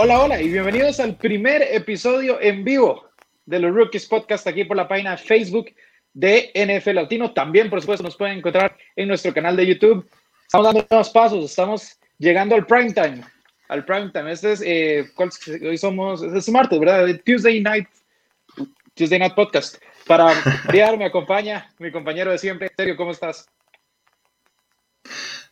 Hola, hola y bienvenidos al primer episodio en vivo de los Rookies Podcast aquí por la página Facebook de NFL Latino. También, por supuesto, nos pueden encontrar en nuestro canal de YouTube. Estamos dando unos pasos, estamos llegando al prime time. Al prime time. Este es, eh, hoy somos, es martes, ¿verdad? Tuesday Night, Tuesday Night Podcast. Para guiar me acompaña mi compañero de siempre. Sergio, ¿cómo estás?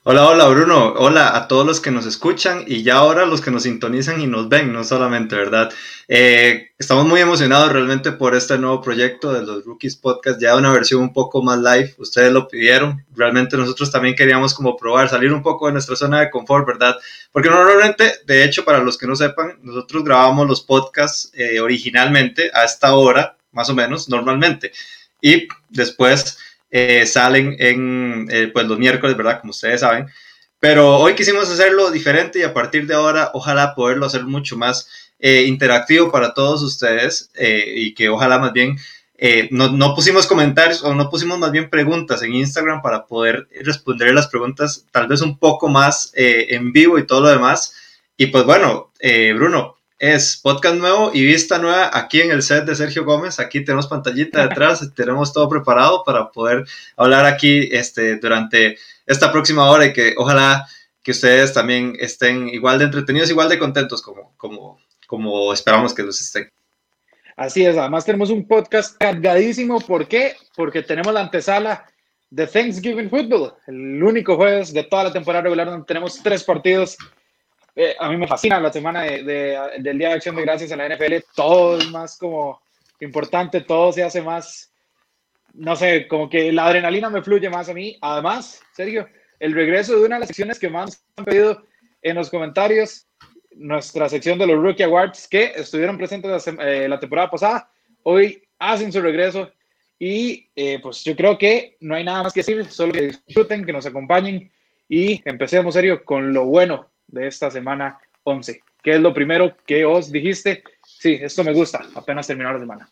Hola, hola Bruno, hola a todos los que nos escuchan y ya ahora los que nos sintonizan y nos ven, no solamente, ¿verdad? Eh, estamos muy emocionados realmente por este nuevo proyecto de los Rookies Podcast, ya una versión un poco más live, ustedes lo pidieron, realmente nosotros también queríamos como probar, salir un poco de nuestra zona de confort, ¿verdad? Porque normalmente, de hecho, para los que no sepan, nosotros grabamos los podcasts eh, originalmente a esta hora, más o menos, normalmente, y después eh, salen en eh, pues los miércoles, ¿verdad? Como ustedes saben. Pero hoy quisimos hacerlo diferente y a partir de ahora ojalá poderlo hacer mucho más eh, interactivo para todos ustedes y que ojalá más bien no, no, pusimos comentarios o no pusimos más bien preguntas en Instagram para poder responder las preguntas tal vez un poco más en vivo y todo lo demás. Y pues bueno, Bruno, es podcast nuevo y vista nueva aquí en el set de Sergio Gómez. Aquí tenemos pantallita detrás, tenemos todo preparado para poder hablar aquí este, durante esta próxima hora y que ojalá que ustedes también estén igual de entretenidos, igual de contentos como, como, como esperamos que los estén. Así es, además tenemos un podcast cargadísimo. ¿Por qué? Porque tenemos la antesala de Thanksgiving Football, el único jueves de toda la temporada regular donde tenemos tres partidos eh, a mí me fascina la semana de, del Día de Acción de Gracias en la NFL. Todo es más como importante, todo se hace más, no sé, como que la adrenalina me fluye más a mí. Además, Sergio, el regreso de una de las secciones que más han pedido en los comentarios, nuestra sección de los Rookie Awards, que estuvieron presentes la, eh, temporada pasada, hoy hacen su regreso. Y eh, pues yo creo que no hay nada más que decir, solo que disfruten, que nos acompañen y empecemos, serio, con lo bueno de esta semana 11. ¿Qué es lo primero que os dijiste? Sí, esto me gusta, apenas terminó la semana.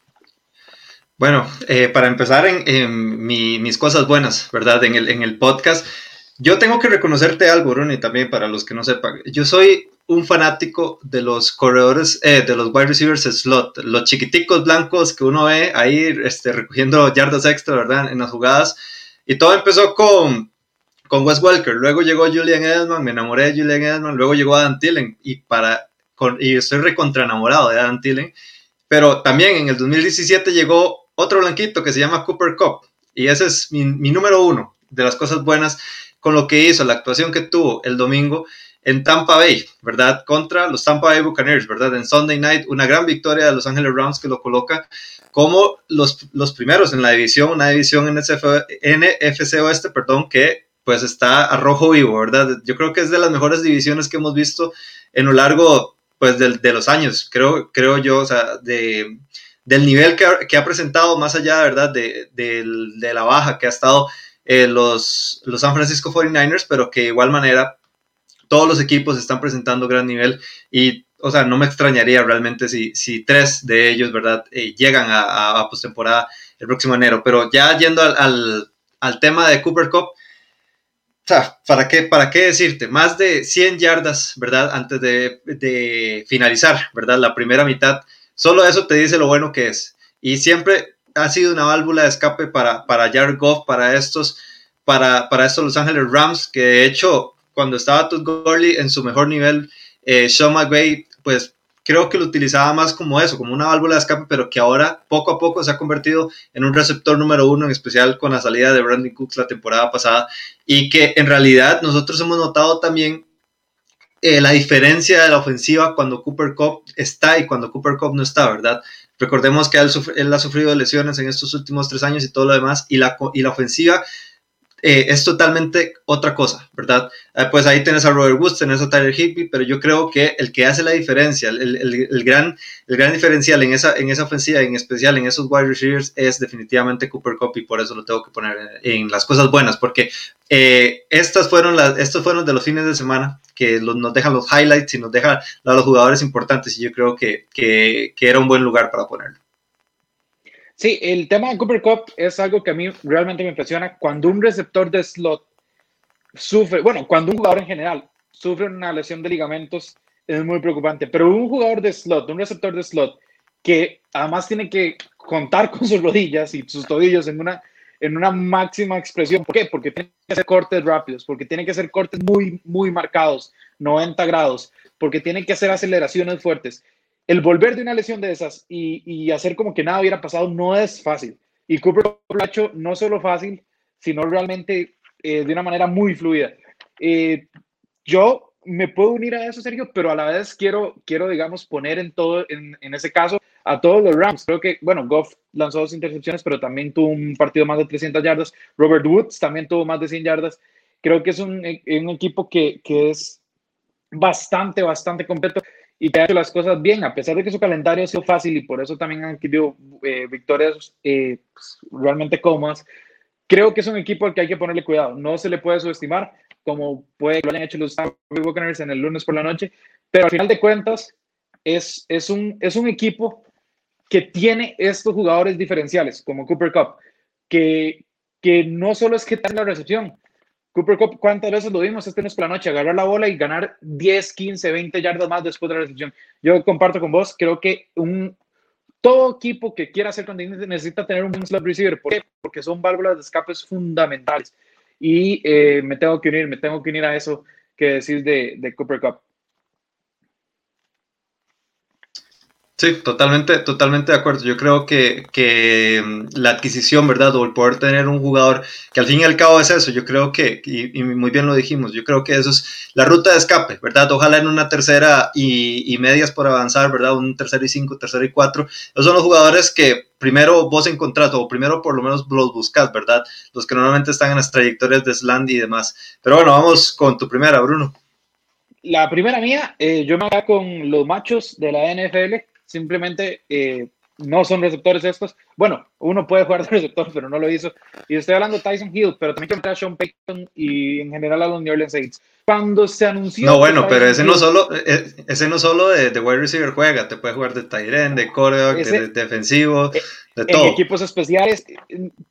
Bueno, eh, para empezar en, mis cosas buenas, ¿verdad? En el, en el podcast, yo tengo que reconocerte algo, Bruni, también para los que no sepan. Yo soy un fanático de los corredores, eh, de los wide receivers slot, los chiquiticos blancos que uno ve ahí este, recogiendo yardas extra, ¿verdad? En las jugadas. Y todo empezó con con Wes Welker, luego llegó Julian Edelman, me enamoré de Julian Edelman, luego llegó Adam Tillen y, para, con, y estoy recontra enamorado de Adam Tillen, pero también en el 2017 llegó otro blanquito que se llama Cooper Cup y ese es mi, mi número uno de las cosas buenas con lo que hizo, la actuación que tuvo el domingo en Tampa Bay, ¿verdad? Contra los Tampa Bay Buccaneers, ¿verdad? En Sunday Night, una gran victoria de Los Angeles Rams que lo coloca como los, los primeros en la división, una división en NFC Oeste, perdón, que pues está a rojo vivo, ¿verdad? Yo creo que es de las mejores divisiones que hemos visto en lo largo, pues, de, los años, creo, creo yo, o sea, de, del nivel que ha, presentado, más allá, ¿verdad?, de, de, la baja que ha estado eh, los, los San Francisco 49ers, pero que de igual manera todos los equipos están presentando gran nivel y, o sea, no me extrañaría realmente si, si tres de ellos, ¿verdad?, eh, llegan a, postemporada el próximo enero, pero ya yendo al, al, al tema de Cooper Cup, ¿para qué, ¿para qué decirte? Más de 100 yardas, ¿verdad? Antes de, finalizar, ¿verdad? La primera mitad. Solo eso te dice lo bueno que es. Y siempre ha sido una válvula de escape para, para Jared Goff, para estos, para, para estos Los Angeles Rams, que de hecho, cuando estaba Todd Gurley en su mejor nivel, eh, Sean McVay, pues creo que lo utilizaba más como eso, como una válvula de escape, pero que ahora poco a poco se ha convertido en un receptor número uno, en especial con la salida de Brandon Cooks la temporada pasada, y que en realidad nosotros hemos notado también eh, la diferencia de la ofensiva cuando Cooper Cup está y cuando Cooper Cup no está, ¿verdad? Recordemos que él, ha sufrido lesiones en estos últimos tres años y todo lo demás, y la ofensiva eh, es totalmente otra cosa, ¿verdad? Eh, pues ahí tienes a Robert Woods, tienes a Tyler Higby, pero yo creo que el que hace la diferencia, el, gran, el gran diferencial en esa, en esa ofensiva, en especial en esos wide receivers, es definitivamente Cooper Cup por eso lo tengo que poner en las cosas buenas, porque Eh, estas fueron las, estos fueron de los fines de semana que nos dejan los highlights y nos dejan a los jugadores importantes y yo creo que, que, que era un buen lugar para ponerlo. Sí, el tema de Cooper Cup es algo que a mí realmente me impresiona. Cuando un receptor de slot sufre, bueno, cuando un jugador en general sufre una lesión de ligamentos, es muy preocupante. Pero un jugador de slot, un receptor de slot, que además tiene que contar con sus rodillas y sus tobillos en una, en una máxima expresión. ¿Por qué? Porque tiene que hacer cortes rápidos, porque tiene que hacer cortes muy, muy marcados, 90 grados, porque tiene que hacer aceleraciones fuertes. El volver de una lesión de esas y, y hacer como que nada hubiera pasado no es fácil. Y Cooper lo ha hecho no solo fácil, sino realmente eh, de una manera muy fluida. Eh, yo me puedo unir a eso, Sergio, pero a la vez quiero, quiero digamos, poner en todo, en, en ese caso, a todos los Rams. Creo que, bueno, Goff lanzó dos intercepciones, pero también tuvo un partido más de 300 yardas. Robert Woods también tuvo más de 100 yardas. Creo que es un, un equipo que, que, es bastante, bastante completo y que ha hecho las cosas bien, a pesar de que su calendario ha sido fácil y por eso también han adquirido eh, victorias eh, pues, realmente cómodas. Creo que es un equipo al que hay que ponerle cuidado. No se le puede subestimar como puede que lo hayan hecho los Buccaneers en el lunes por la noche, pero al final de cuentas es, es, un, es un equipo que tiene estos jugadores diferenciales, como Cooper Cup, que, que no solo es que tenga la recepción. Cooper Cup, ¿cuántas veces lo vimos este por la noche? Agarrar la bola y ganar 10, 15, 20 yardas más después de la recepción. Yo comparto con vos, creo que un, todo equipo que quiera hacer contenido necesita tener un buen slot receiver. ¿Por qué? Porque son válvulas de escapes fundamentales. Y eh, me tengo que unir, me tengo que unir a eso que decís de, de Cooper Cup. Sí, totalmente, totalmente de acuerdo. Yo creo que, que, mm, la adquisición, ¿verdad? O el poder tener un jugador que al fin y al cabo es eso. Yo creo que, y, muy bien lo dijimos, yo creo que eso es la ruta de escape, ¿verdad? Ojalá en una tercera y, y medias por avanzar, ¿verdad? Un tercero y cinco, tercero y cuatro. Esos son los jugadores que primero vos encontrás, o primero por lo menos los buscas, ¿verdad? Los que normalmente están en las trayectorias de Sland y demás. Pero bueno, vamos con tu primera, Bruno. La primera mía, eh, yo me voy con los machos de la NFL simplemente eh, no son receptores estos. Bueno, uno puede jugar de receptor, pero no lo hizo. Y estoy hablando de Tyson Hill, pero también quiero a Sean Payton y en general a los New Orleans Saints. Cuando se anunció. No, bueno, pero ese no solo, eh, ese no solo de, de wide receiver juega, te puede jugar de tight end, de coreback, de, defensivo, de en todo. equipos especiales.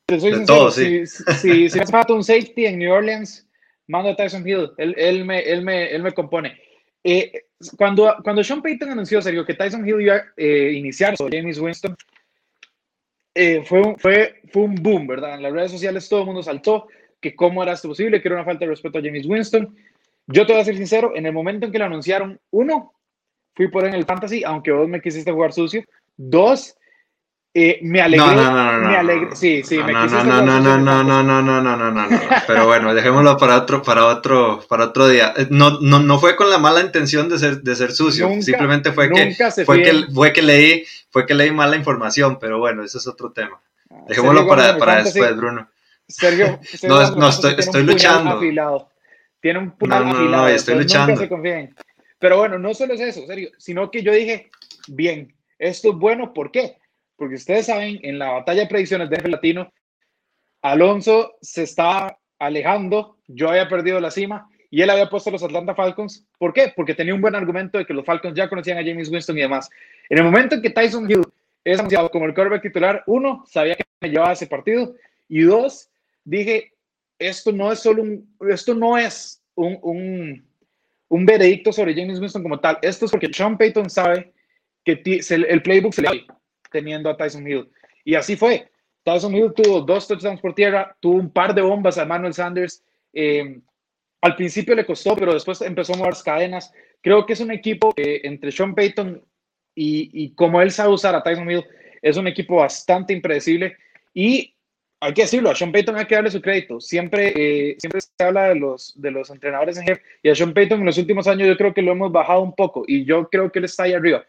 Te soy De sincero, todo, sí. si, si, si me hace falta un safety en New Orleans, mando a Tyson Hill. Él, él, me, él, me, él me compone. Eh, cuando, cuando Sean Payton anunció, Sergio, que Tyson Hill iba a eh, iniciar sobre James Winston, eh, fue, un, fue, fue un boom, ¿verdad? En las redes sociales todo el mundo saltó que cómo era esto posible, que era una falta de respeto a James Winston. Yo te voy a ser sincero, en el momento en que lo anunciaron, uno, fui por en el fantasy, aunque vos me quisiste jugar sucio. Dos, eh, me alegré. No, no, no, no, me no, Sí, sí, no, me no, no, no, no, no, no, no, no, no, no, no, no. Pero bueno, dejémoslo para otro, para otro, para otro día. Eh, No, no, no fue con la mala intención de ser, de ser sucio. Nunca- Simplemente fue que, fue que, fue que leí, fue que leí mala información. Pero bueno, ese es otro tema. Sergio Dejémoslo en para, para fantasy, después, Bruno. Sergio, Sergio No, no, estoy- estoy luchando. Afilado. Tiene un puñal No, no, no, afilado. estoy luchando. Se. Pero bueno, no solo es eso, Sergio, sino que yo dije, bien, esto es bueno, ¿por qué? Porque ustedes saben, en la batalla de predicciones de NFL Latino, Alonso se estaba alejando, yo había perdido la cima y él había puesto a los Atlanta Falcons. ¿Por qué? Porque tenía un buen argumento de que los Falcons ya conocían a James Winston y demás. En el momento en que Tyson Hill es anunciado como el quarterback titular, uno, sabía que me llevaba ese partido y dos, dije, esto no es solo un, esto no es un, un, un veredicto sobre James Winston como tal, esto es porque Sean Payton sabe que el playbook se le da teniendo a Tyson Hill. Y así fue. Tyson Hill tuvo dos touchdowns por tierra, tuvo un par de bombas a Manuel Sanders. eh, al principio le costó, pero después empezó a mover las cadenas. Creo que es un equipo que entre Sean Payton y, y como él sabe usar a Tyson Hill, es un equipo bastante impredecible. Y hay que decirlo, a Sean Payton hay que darle su crédito. Siempre, eh, siempre se habla de los, de los entrenadores en jefe. Y a Sean Payton en los últimos años yo creo que lo hemos bajado un poco. Y yo creo que él está ahí arriba.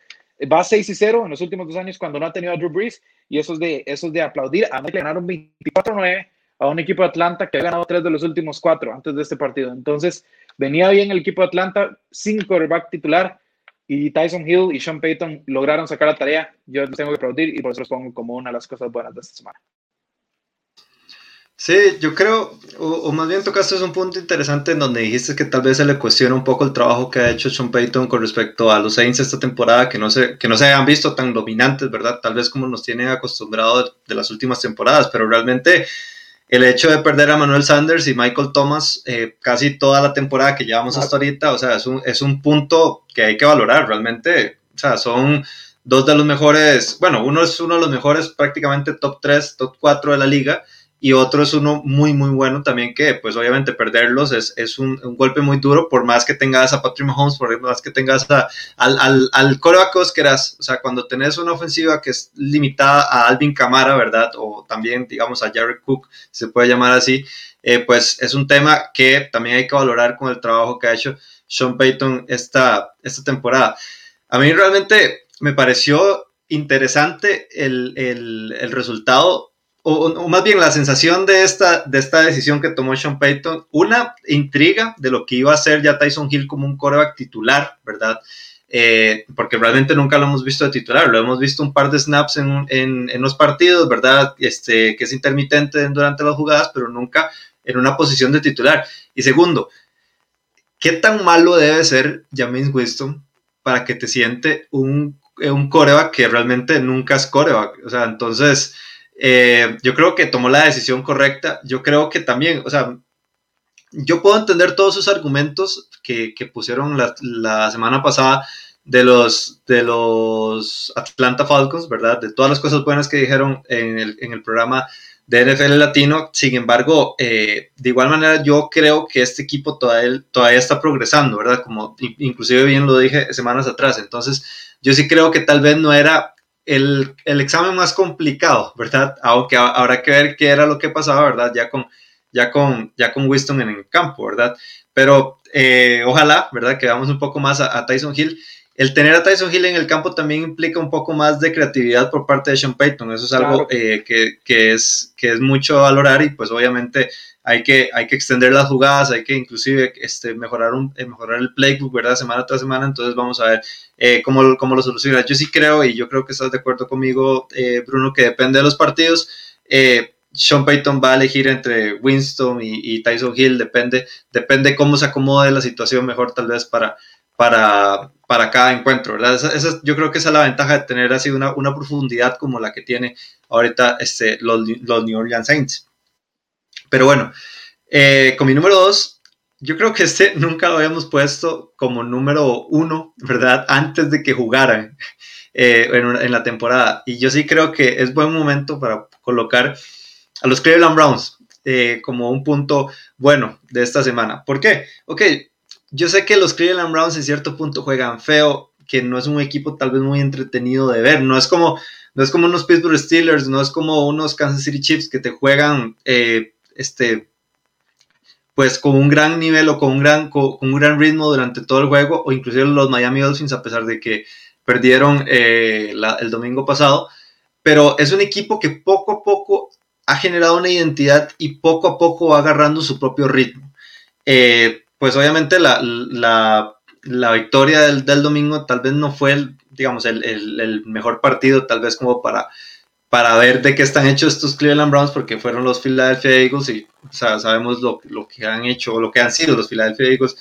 Va 6 y 0 en los últimos dos años cuando no ha tenido a Drew Brees. Y eso es de, eso es de aplaudir. Además, le ganaron 24-9 a un equipo de Atlanta que ha ganado tres de los últimos cuatro antes de este partido. Entonces, venía bien el equipo de Atlanta sin quarterback titular y Tyson Hill y Sean Payton lograron sacar la tarea. Yo les tengo que aplaudir y por eso los pongo como una de las cosas buenas de esta semana. Sí, yo creo, o, más bien tocaste un punto interesante en donde dijiste que tal vez se le cuestiona un poco el trabajo que ha hecho Sean Payton con respecto a los Saints esta temporada, que no se, que no se hayan visto tan dominantes, ¿verdad? Tal vez como nos tienen acostumbrados de las últimas temporadas, pero realmente el hecho de perder a Manuel Sanders y Michael Thomas eh, casi toda la temporada que llevamos hasta ahorita, o sea, es un, es un punto que hay que valorar realmente, o sea, son dos de los mejores, bueno, uno es uno de los mejores prácticamente top 3, top 4 de la liga y otro es uno muy, muy bueno también que pues obviamente perderlos es, es un, un, golpe muy duro por más que tengas a Patrick Mahomes, por más que tengas a, al, al, al coreback o sea, cuando tenés una ofensiva que es limitada a Alvin Camara, ¿verdad? O también digamos a Jared Cook, se puede llamar así, eh, pues es un tema que también hay que valorar con el trabajo que ha hecho Sean Payton esta, esta temporada. A mí realmente me pareció interesante el, el, el resultado o, más bien la sensación de esta, de esta decisión que tomó Sean Payton, una intriga de lo que iba a ser ya Tyson Hill como un coreback titular, ¿verdad? Eh, porque realmente nunca lo hemos visto de titular, lo hemos visto un par de snaps en, en, en, los partidos, ¿verdad? Este, que es intermitente durante las jugadas, pero nunca en una posición de titular. Y segundo, ¿qué tan malo debe ser James Winston para que te siente un, un coreback que realmente nunca es coreback? O sea, entonces eh, yo creo que tomó la decisión correcta. Yo creo que también, o sea, yo puedo entender todos sus argumentos que, que pusieron la, la, semana pasada de los, de los Atlanta Falcons, ¿verdad? De todas las cosas buenas que dijeron en el, en el programa de NFL Latino. Sin embargo, eh, de igual manera, yo creo que este equipo todavía, todavía está progresando, ¿verdad? Como inclusive bien lo dije semanas atrás. Entonces, yo sí creo que tal vez no era el, el, examen más complicado, ¿verdad? Aunque habrá que ver qué era lo que pasaba, ¿verdad? Ya con, ya con, ya con Winston en el campo, ¿verdad? Pero eh, ojalá, ¿verdad? Que veamos un poco más a, Tyson Hill. El tener a Tyson Hill en el campo también implica un poco más de creatividad por parte de Sean Payton. Eso es algo eh, que, que, es, que es mucho a valorar y pues obviamente hay que, hay que extender las jugadas, hay que inclusive este, mejorar, un, eh, mejorar el playbook, ¿verdad? Semana tras semana, entonces vamos a ver eh, cómo, cómo, lo soluciona. Yo sí creo, y yo creo que estás de acuerdo conmigo, eh, Bruno, que depende de los partidos. Sean Payton va a elegir entre Winston y, Tyson Hill, depende, depende cómo se acomode la situación mejor tal vez para, para, para cada encuentro, ¿verdad? Esa, yo creo que esa es la ventaja de tener así una, una profundidad como la que tiene ahorita este, los, los New Orleans Saints. Pero bueno, eh, con mi número dos, yo creo que este nunca lo habíamos puesto como número uno, ¿verdad? Antes de que jugaran eh, en, la temporada. Y yo sí creo que es buen momento para colocar a los Cleveland Browns eh, como un punto bueno de esta semana. ¿Por qué? Ok, yo sé que los Cleveland Browns en cierto punto juegan feo, que no es un equipo tal vez muy entretenido de ver. No es como, no es como unos Pittsburgh Steelers, no es como unos Kansas City Chiefs que te juegan este, pues con un gran nivel o con un gran, con, un gran ritmo durante todo el juego, o inclusive los Miami Dolphins, a pesar de que perdieron eh, el domingo pasado. Pero es un equipo que poco a poco ha generado una identidad y poco a poco va agarrando su propio ritmo. Eh, pues obviamente la, la, la victoria del, del, domingo tal vez no fue el, digamos, el, el, mejor partido, tal vez como para para ver de qué están hechos estos Cleveland Browns, porque fueron los Philadelphia Eagles y sabemos lo, lo, que han hecho o lo que han sido los Philadelphia Eagles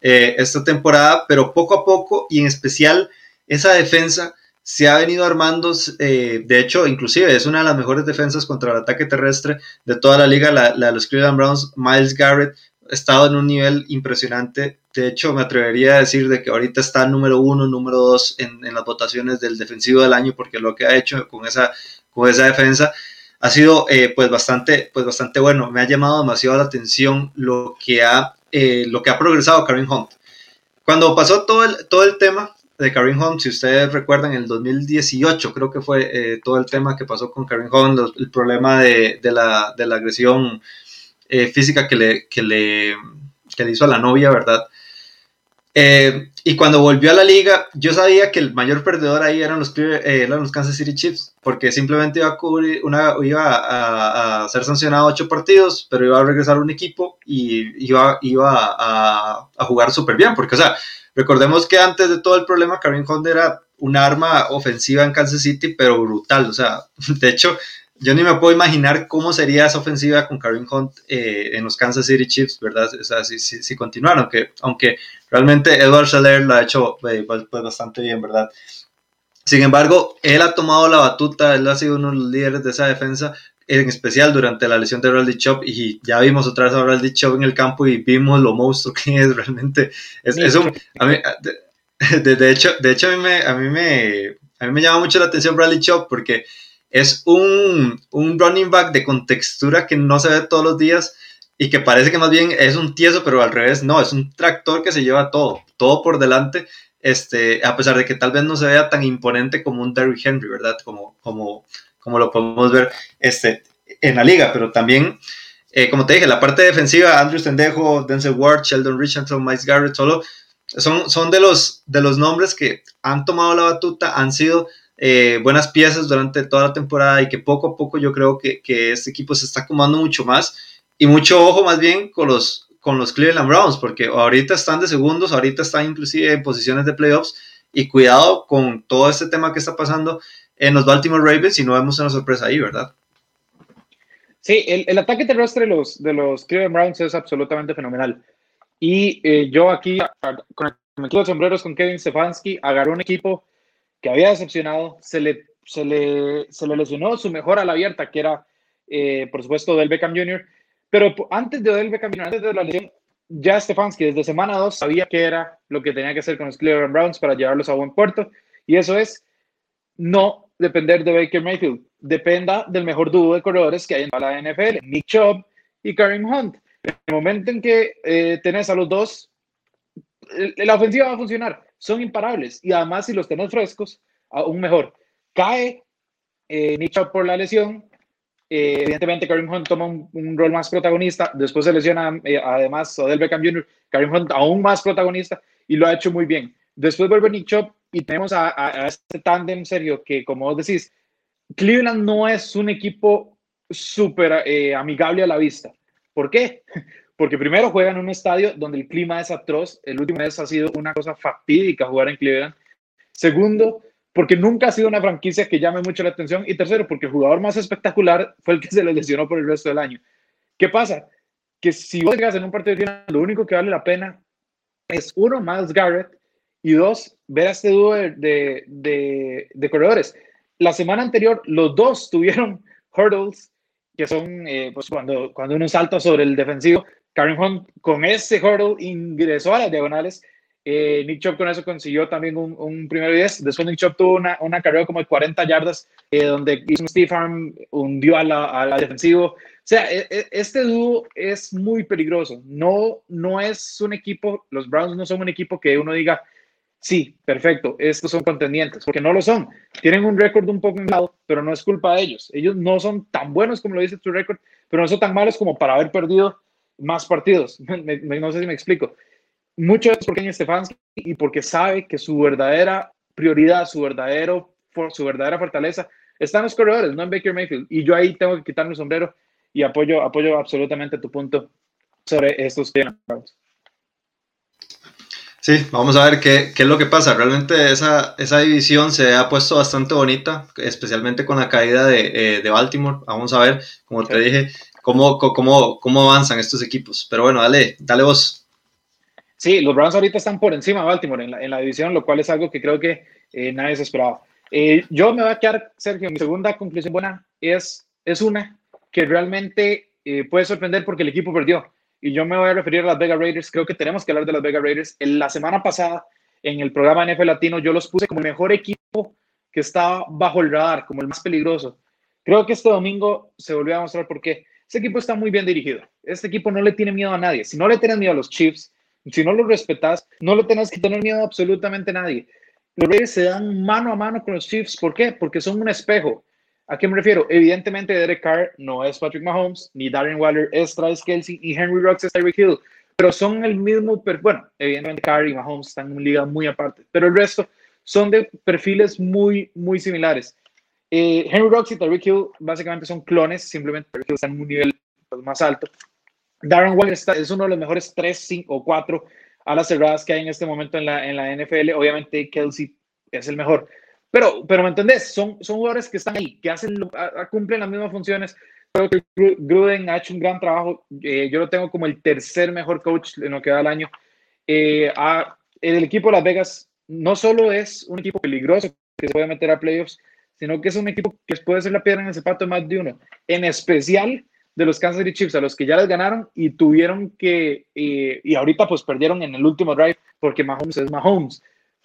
eh, esta temporada, pero poco a poco y en especial esa defensa se ha venido armando, eh, de hecho, inclusive es una de las mejores defensas contra el ataque terrestre de toda la liga, la, la de los Cleveland Browns, Miles Garrett, estado en un nivel impresionante. De hecho, me atrevería a decir de que ahorita está número uno, número dos en, en, las votaciones del defensivo del año, porque lo que ha hecho con esa con esa defensa, ha sido eh, pues, bastante, pues bastante bueno. Me ha llamado demasiado la atención lo que ha, eh, lo que ha progresado Karim Hunt. Cuando pasó todo el, todo el tema de Karim Hunt, si ustedes recuerdan, en el 2018 creo que fue eh, todo el tema que pasó con Karim Hunt, el problema de, de, la, de la, agresión física que le, que, le, que le hizo a la novia, ¿verdad? Eh, y cuando volvió a la liga, yo sabía que el mayor perdedor ahí eran los, eh, eran los Kansas City Chiefs, porque simplemente iba a cubrir una, iba a, a, ser sancionado ocho partidos, pero iba a regresar un equipo y iba, iba a, a jugar súper bien, porque, o sea, recordemos que antes de todo el problema, Karim Hunt era un arma ofensiva en Kansas City, pero brutal, o sea, de hecho, yo ni me puedo imaginar cómo sería esa ofensiva con Karim Hunt eh, en los Kansas City Chiefs, ¿verdad? O sea, si, si, continuaron, aunque, aunque realmente Edward Scheller lo ha hecho eh, pues, pues, bastante bien, ¿verdad? Sin embargo, él ha tomado la batuta, él ha sido uno de los líderes de esa defensa, en especial durante la lesión de Bradley Chop, y ya vimos otra vez a Bradley Chop en el campo y vimos lo monstruo que es realmente. Es, es un, a mí, de, hecho, de hecho a, mí me, a, mí a mí me llama mucho la atención Bradley Chop porque es un, un running back de contextura que no se ve todos los días y que parece que más bien es un tieso, pero al revés, no, es un tractor que se lleva todo, todo por delante este, a pesar de que tal vez no se vea tan imponente como un Derrick Henry, ¿verdad? Como, como, como lo podemos ver este, en la liga, pero también, eh, como te dije, la parte defensiva, Andrew Stendejo, Denzel Ward, Sheldon Richardson, Mike Garrett, solo son, son de, los, de los nombres que han tomado la batuta, han sido eh, buenas piezas durante toda la temporada y que poco a poco yo creo que, que este equipo se está acomodando mucho más y mucho ojo más bien con los, con los Cleveland Browns, porque ahorita están de segundos, ahorita están inclusive en posiciones de playoffs, y cuidado con todo este tema que está pasando en los Baltimore Ravens y no vemos una sorpresa ahí, ¿verdad? Sí, el, el ataque terrestre de los, Cleveland Browns es absolutamente fenomenal. Y eh, yo aquí, con el equipo de sombreros con Kevin Stefanski, agarró un equipo que había decepcionado, se le, se le, se le lesionó su mejor a la abierta, que era, eh, por supuesto, del Beckham Jr., pero antes de Odell Beckham, antes de la lesión, ya Stefanski desde semana 2 sabía que era lo que tenía que hacer con los Cleveland Browns para llevarlos a buen puerto. Y eso es no depender de Baker Mayfield. Dependa del mejor dúo de corredores que hay en la NFL, Nick Chubb y Kareem Hunt. En el momento en que eh, tenés a los dos, la ofensiva va a funcionar. Son imparables. Y además, si los tenés frescos, aún mejor. Cae eh, Chubb por la lesión, eh, evidentemente, Karim Hunt toma un, rol más protagonista. Después se lesiona, eh, además, Odell Beckham Jr., Karim Hunt aún más protagonista y lo ha hecho muy bien. Después vuelve Nick Chop y tenemos a, este tándem serio que, como vos decís, Cleveland no es un equipo súper eh, amigable a la vista. ¿Por qué? Porque primero juegan en un estadio donde el clima es atroz. El último mes ha sido una cosa fatídica jugar en Cleveland. Segundo, porque nunca ha sido una franquicia que llame mucho la atención. Y tercero, porque el jugador más espectacular fue el que se le lesionó por el resto del año. ¿Qué pasa? Que si vos llegas en un partido de final, lo único que vale la pena es uno, Miles Garrett, y dos, ver a este dúo de, de, corredores. La semana anterior, los dos tuvieron hurdles, que son eh, pues cuando, cuando uno salta sobre el defensivo. Karen Hunt con ese hurdle ingresó a las diagonales eh, Nick Chubb con eso consiguió también un, un primero 10. Después Nick Chubb tuvo una, carrera como de 40 yardas, eh, donde hizo un Steve Arm, hundió a la, a defensivo. O sea, e, e, este dúo es muy peligroso. No, no es un equipo, los Browns no son un equipo que uno diga, sí, perfecto, estos son contendientes, porque no lo son. Tienen un récord un poco inflado, pero no es culpa de ellos. Ellos no son tan buenos como lo dice tu récord, pero no son tan malos como para haber perdido más partidos. no sé si me explico mucho es porque Stefanski y porque sabe que su verdadera prioridad, su, verdadero, su verdadera fortaleza está en los corredores, no en Baker Mayfield. Y yo ahí tengo que quitarme el sombrero y apoyo, apoyo absolutamente tu punto sobre estos temas. Sí, vamos a ver qué, qué, es lo que pasa. Realmente esa, esa división se ha puesto bastante bonita, especialmente con la caída de, eh, de Baltimore. Vamos a ver, como te dije, cómo, cómo, cómo avanzan estos equipos. Pero bueno, dale, dale vos. Sí, los Browns ahorita están por encima de Baltimore en la, en la división, lo cual es algo que creo que eh, nadie se esperaba. Eh, yo me voy a quedar, Sergio, mi segunda conclusión buena es, es una que realmente eh, puede sorprender porque el equipo perdió. Y yo me voy a referir a las Vegas Raiders. Creo que tenemos que hablar de las Vegas Raiders. En la semana pasada, en el programa NFL Latino, yo los puse como el mejor equipo que estaba bajo el radar, como el más peligroso. Creo que este domingo se volvió a mostrar por qué. Este equipo está muy bien dirigido. Este equipo no le tiene miedo a nadie. Si no le tienen miedo a los Chiefs, si no lo respetas, no le tenés que tener miedo a absolutamente nadie. Los Raiders se dan mano a mano con los Chiefs. ¿Por qué? Porque son un espejo. ¿A qué me refiero? Evidentemente, Derek Carr no es Patrick Mahomes, ni Darren Waller es Travis Kelsey, ni Henry Rocks es Tyreek Hill, pero son el mismo. Bueno, evidentemente, Carr y Mahomes están en una liga muy aparte, pero el resto son de perfiles muy, muy similares. Eh, Henry Rocks y Tyreek Hill básicamente son clones, simplemente Tyreek Hill está en un nivel pues, más alto. Darren Waller es uno de los mejores 3, 5 o 4 a las cerradas que hay en este momento en la, en la NFL. Obviamente Kelsey es el mejor. Pero, pero ¿me entendés? Son, son jugadores que están ahí, que hacen, cumplen las mismas funciones. Creo que Gruden ha hecho un gran trabajo. Eh, yo lo tengo como el tercer mejor coach en lo que da el año. Eh, el equipo de Las Vegas no solo es un equipo peligroso que se puede meter a playoffs, sino que es un equipo que puede ser la piedra en el zapato de más de uno. En especial de los Kansas City Chiefs, a los que ya les ganaron y tuvieron que, eh, y ahorita pues perdieron en el último drive porque Mahomes es Mahomes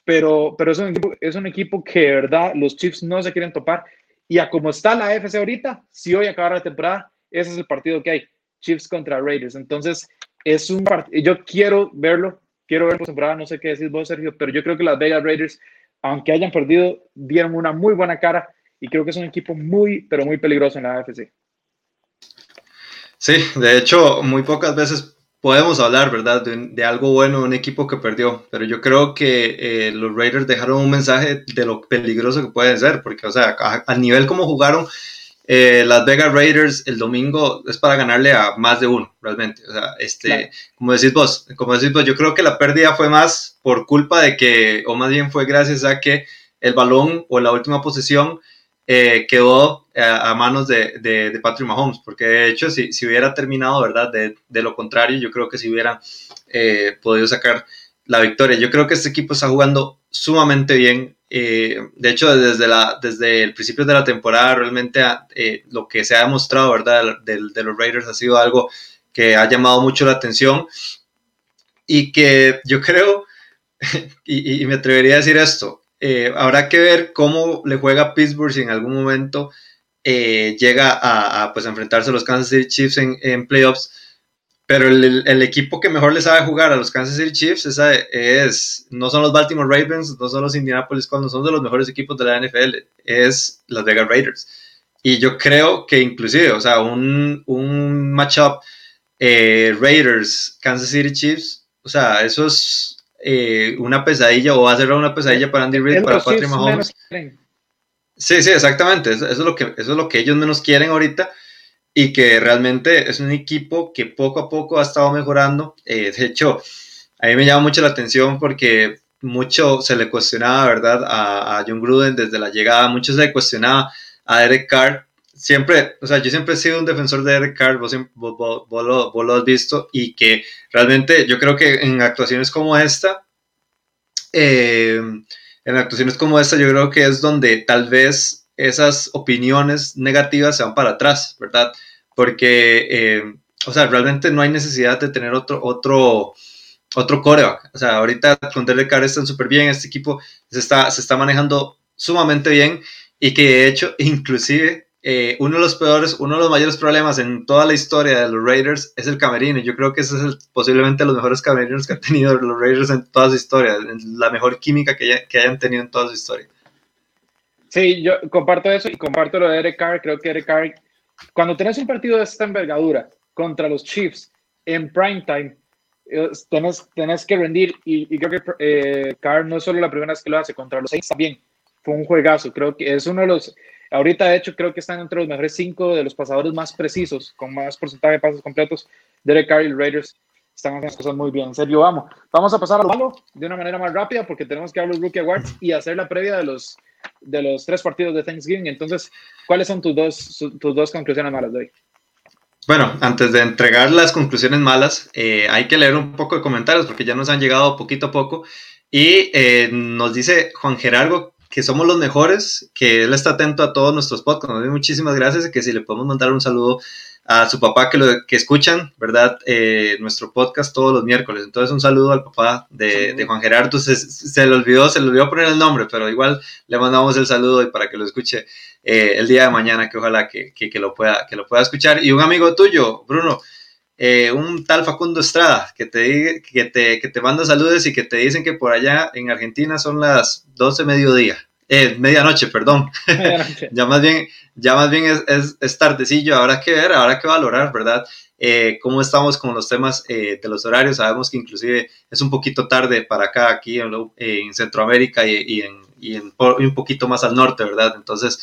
pero, pero es, un equipo, es un equipo que de verdad los Chiefs no se quieren topar. Y a como está la FC ahorita, si hoy acaba la temporada, ese es el partido que hay, Chiefs contra Raiders. Entonces, es un partido, yo quiero verlo, quiero ver la temporada, no sé qué decís vos, Sergio, pero yo creo que las Vegas Raiders, aunque hayan perdido, dieron una muy buena cara y creo que es un equipo muy, pero muy peligroso en la AFC. Sí, de hecho, muy pocas veces podemos hablar, ¿verdad? De, algo bueno, un equipo que perdió, pero yo creo que eh, los Raiders dejaron un mensaje de lo peligroso que pueden ser, porque, o sea, al nivel como jugaron eh, las Vegas Raiders el domingo es para ganarle a más de uno, realmente. O sea, este, como decís vos, como decís vos, yo creo que la pérdida fue más por culpa de que, o más bien fue gracias a que el balón o la última posesión eh, quedó eh, a, manos de, de, Patrick Mahomes, porque de hecho si, si hubiera terminado, ¿verdad? De, de, lo contrario, yo creo que si hubiera eh, podido sacar la victoria. Yo creo que este equipo está jugando sumamente bien. De hecho, desde, la, desde el principio de la temporada, realmente lo que se ha demostrado, ¿verdad? De, de, los Raiders ha sido algo que ha llamado mucho la atención y que yo creo, y, me atrevería a decir esto, eh, habrá que ver cómo le juega Pittsburgh si en algún momento eh, llega a, pues, enfrentarse a los Kansas City Chiefs en, playoffs. Pero el, equipo que mejor le sabe jugar a los Kansas City Chiefs es, no son los Baltimore Ravens, no son los Indianapolis Colts, son de los mejores equipos de la NFL, es las Vegas Raiders. Y yo creo que inclusive, o sea, un, un matchup eh, Raiders, Kansas City Chiefs, o sea, eso es eh, una pesadilla o va a ser una pesadilla para Andy Reid, para Patrick Mahomes. Sí, sí, exactamente. Eso, es lo que, eso es lo que ellos menos quieren ahorita y que realmente es un equipo que poco a poco ha estado mejorando. Eh, de hecho, a mí me llama mucho la atención porque mucho se le cuestionaba, ¿verdad? A, a John Gruden desde la llegada, mucho se le cuestionaba a Derek Carr siempre, o sea, yo siempre he sido un defensor de Eric Carr, vos, lo, has visto, y que realmente yo creo que en actuaciones como esta, eh, en actuaciones como esta, yo creo que es donde tal vez esas opiniones negativas se van para atrás, ¿verdad? Porque, eh, o sea, realmente no hay necesidad de tener otro, otro, otro coreback. O sea, ahorita con Derek Carr están súper bien, este equipo se está, se está manejando sumamente bien y que de hecho, inclusive eh, uno de los peores, uno de los mayores problemas en toda la historia de los Raiders es el camerino. Yo creo que ese es posiblemente los mejores camerinos que han tenido los Raiders en toda su historia, la mejor química que, que hayan tenido en toda su historia. Sí, yo comparto eso y comparto lo de Eric Carr. Creo que Eric Carr, cuando tenés un partido de esta envergadura contra los Chiefs en prime time, tenés, tenés que rendir y, creo que eh, Carr no es solo la primera vez que lo hace, contra los Saints también. Fue un juegazo. Creo que es uno de los Ahorita, de hecho, creo que están entre los mejores cinco de los pasadores más precisos, con más porcentaje de pasos completos. Derek Carr y Raiders están haciendo cosas muy bien. En serio, vamos. Vamos a pasar al malo de una manera más rápida porque tenemos que hablar los Rookie Awards y hacer la previa de los, de los tres partidos de Thanksgiving. Entonces, ¿cuáles son tus dos, tus dos conclusiones malas de hoy? Bueno, antes de entregar las conclusiones malas, eh, hay que leer un poco de comentarios porque ya nos han llegado poquito a poco. Y eh, nos dice Juan Gerardo que somos los mejores, que él está atento a todos nuestros podcasts. Muchísimas gracias y que si le podemos mandar un saludo a su papá que, lo, que escuchan, ¿verdad? Eh, nuestro podcast todos los miércoles. Entonces un saludo al papá de, de Juan Gerardo. Se, se, le olvidó, se le olvidó poner el nombre, pero igual le mandamos el saludo y para que lo escuche eh, el día de mañana, que ojalá que, que, que, lo pueda, que lo pueda escuchar. Y un amigo tuyo, Bruno. Eh, un tal Facundo Estrada que te, que, te, que te manda saludos y que te dicen que por allá en Argentina son las 12 mediodía. Eh, medianoche, perdón. ya más bien, ya más bien es, es, tardecillo, habrá que ver, habrá que valorar, ¿verdad? Eh, cómo estamos con los temas de los horarios. Sabemos que inclusive es un poquito tarde para acá, aquí en, Centroamérica y, en, y, en, un poquito más al norte, ¿verdad? Entonces,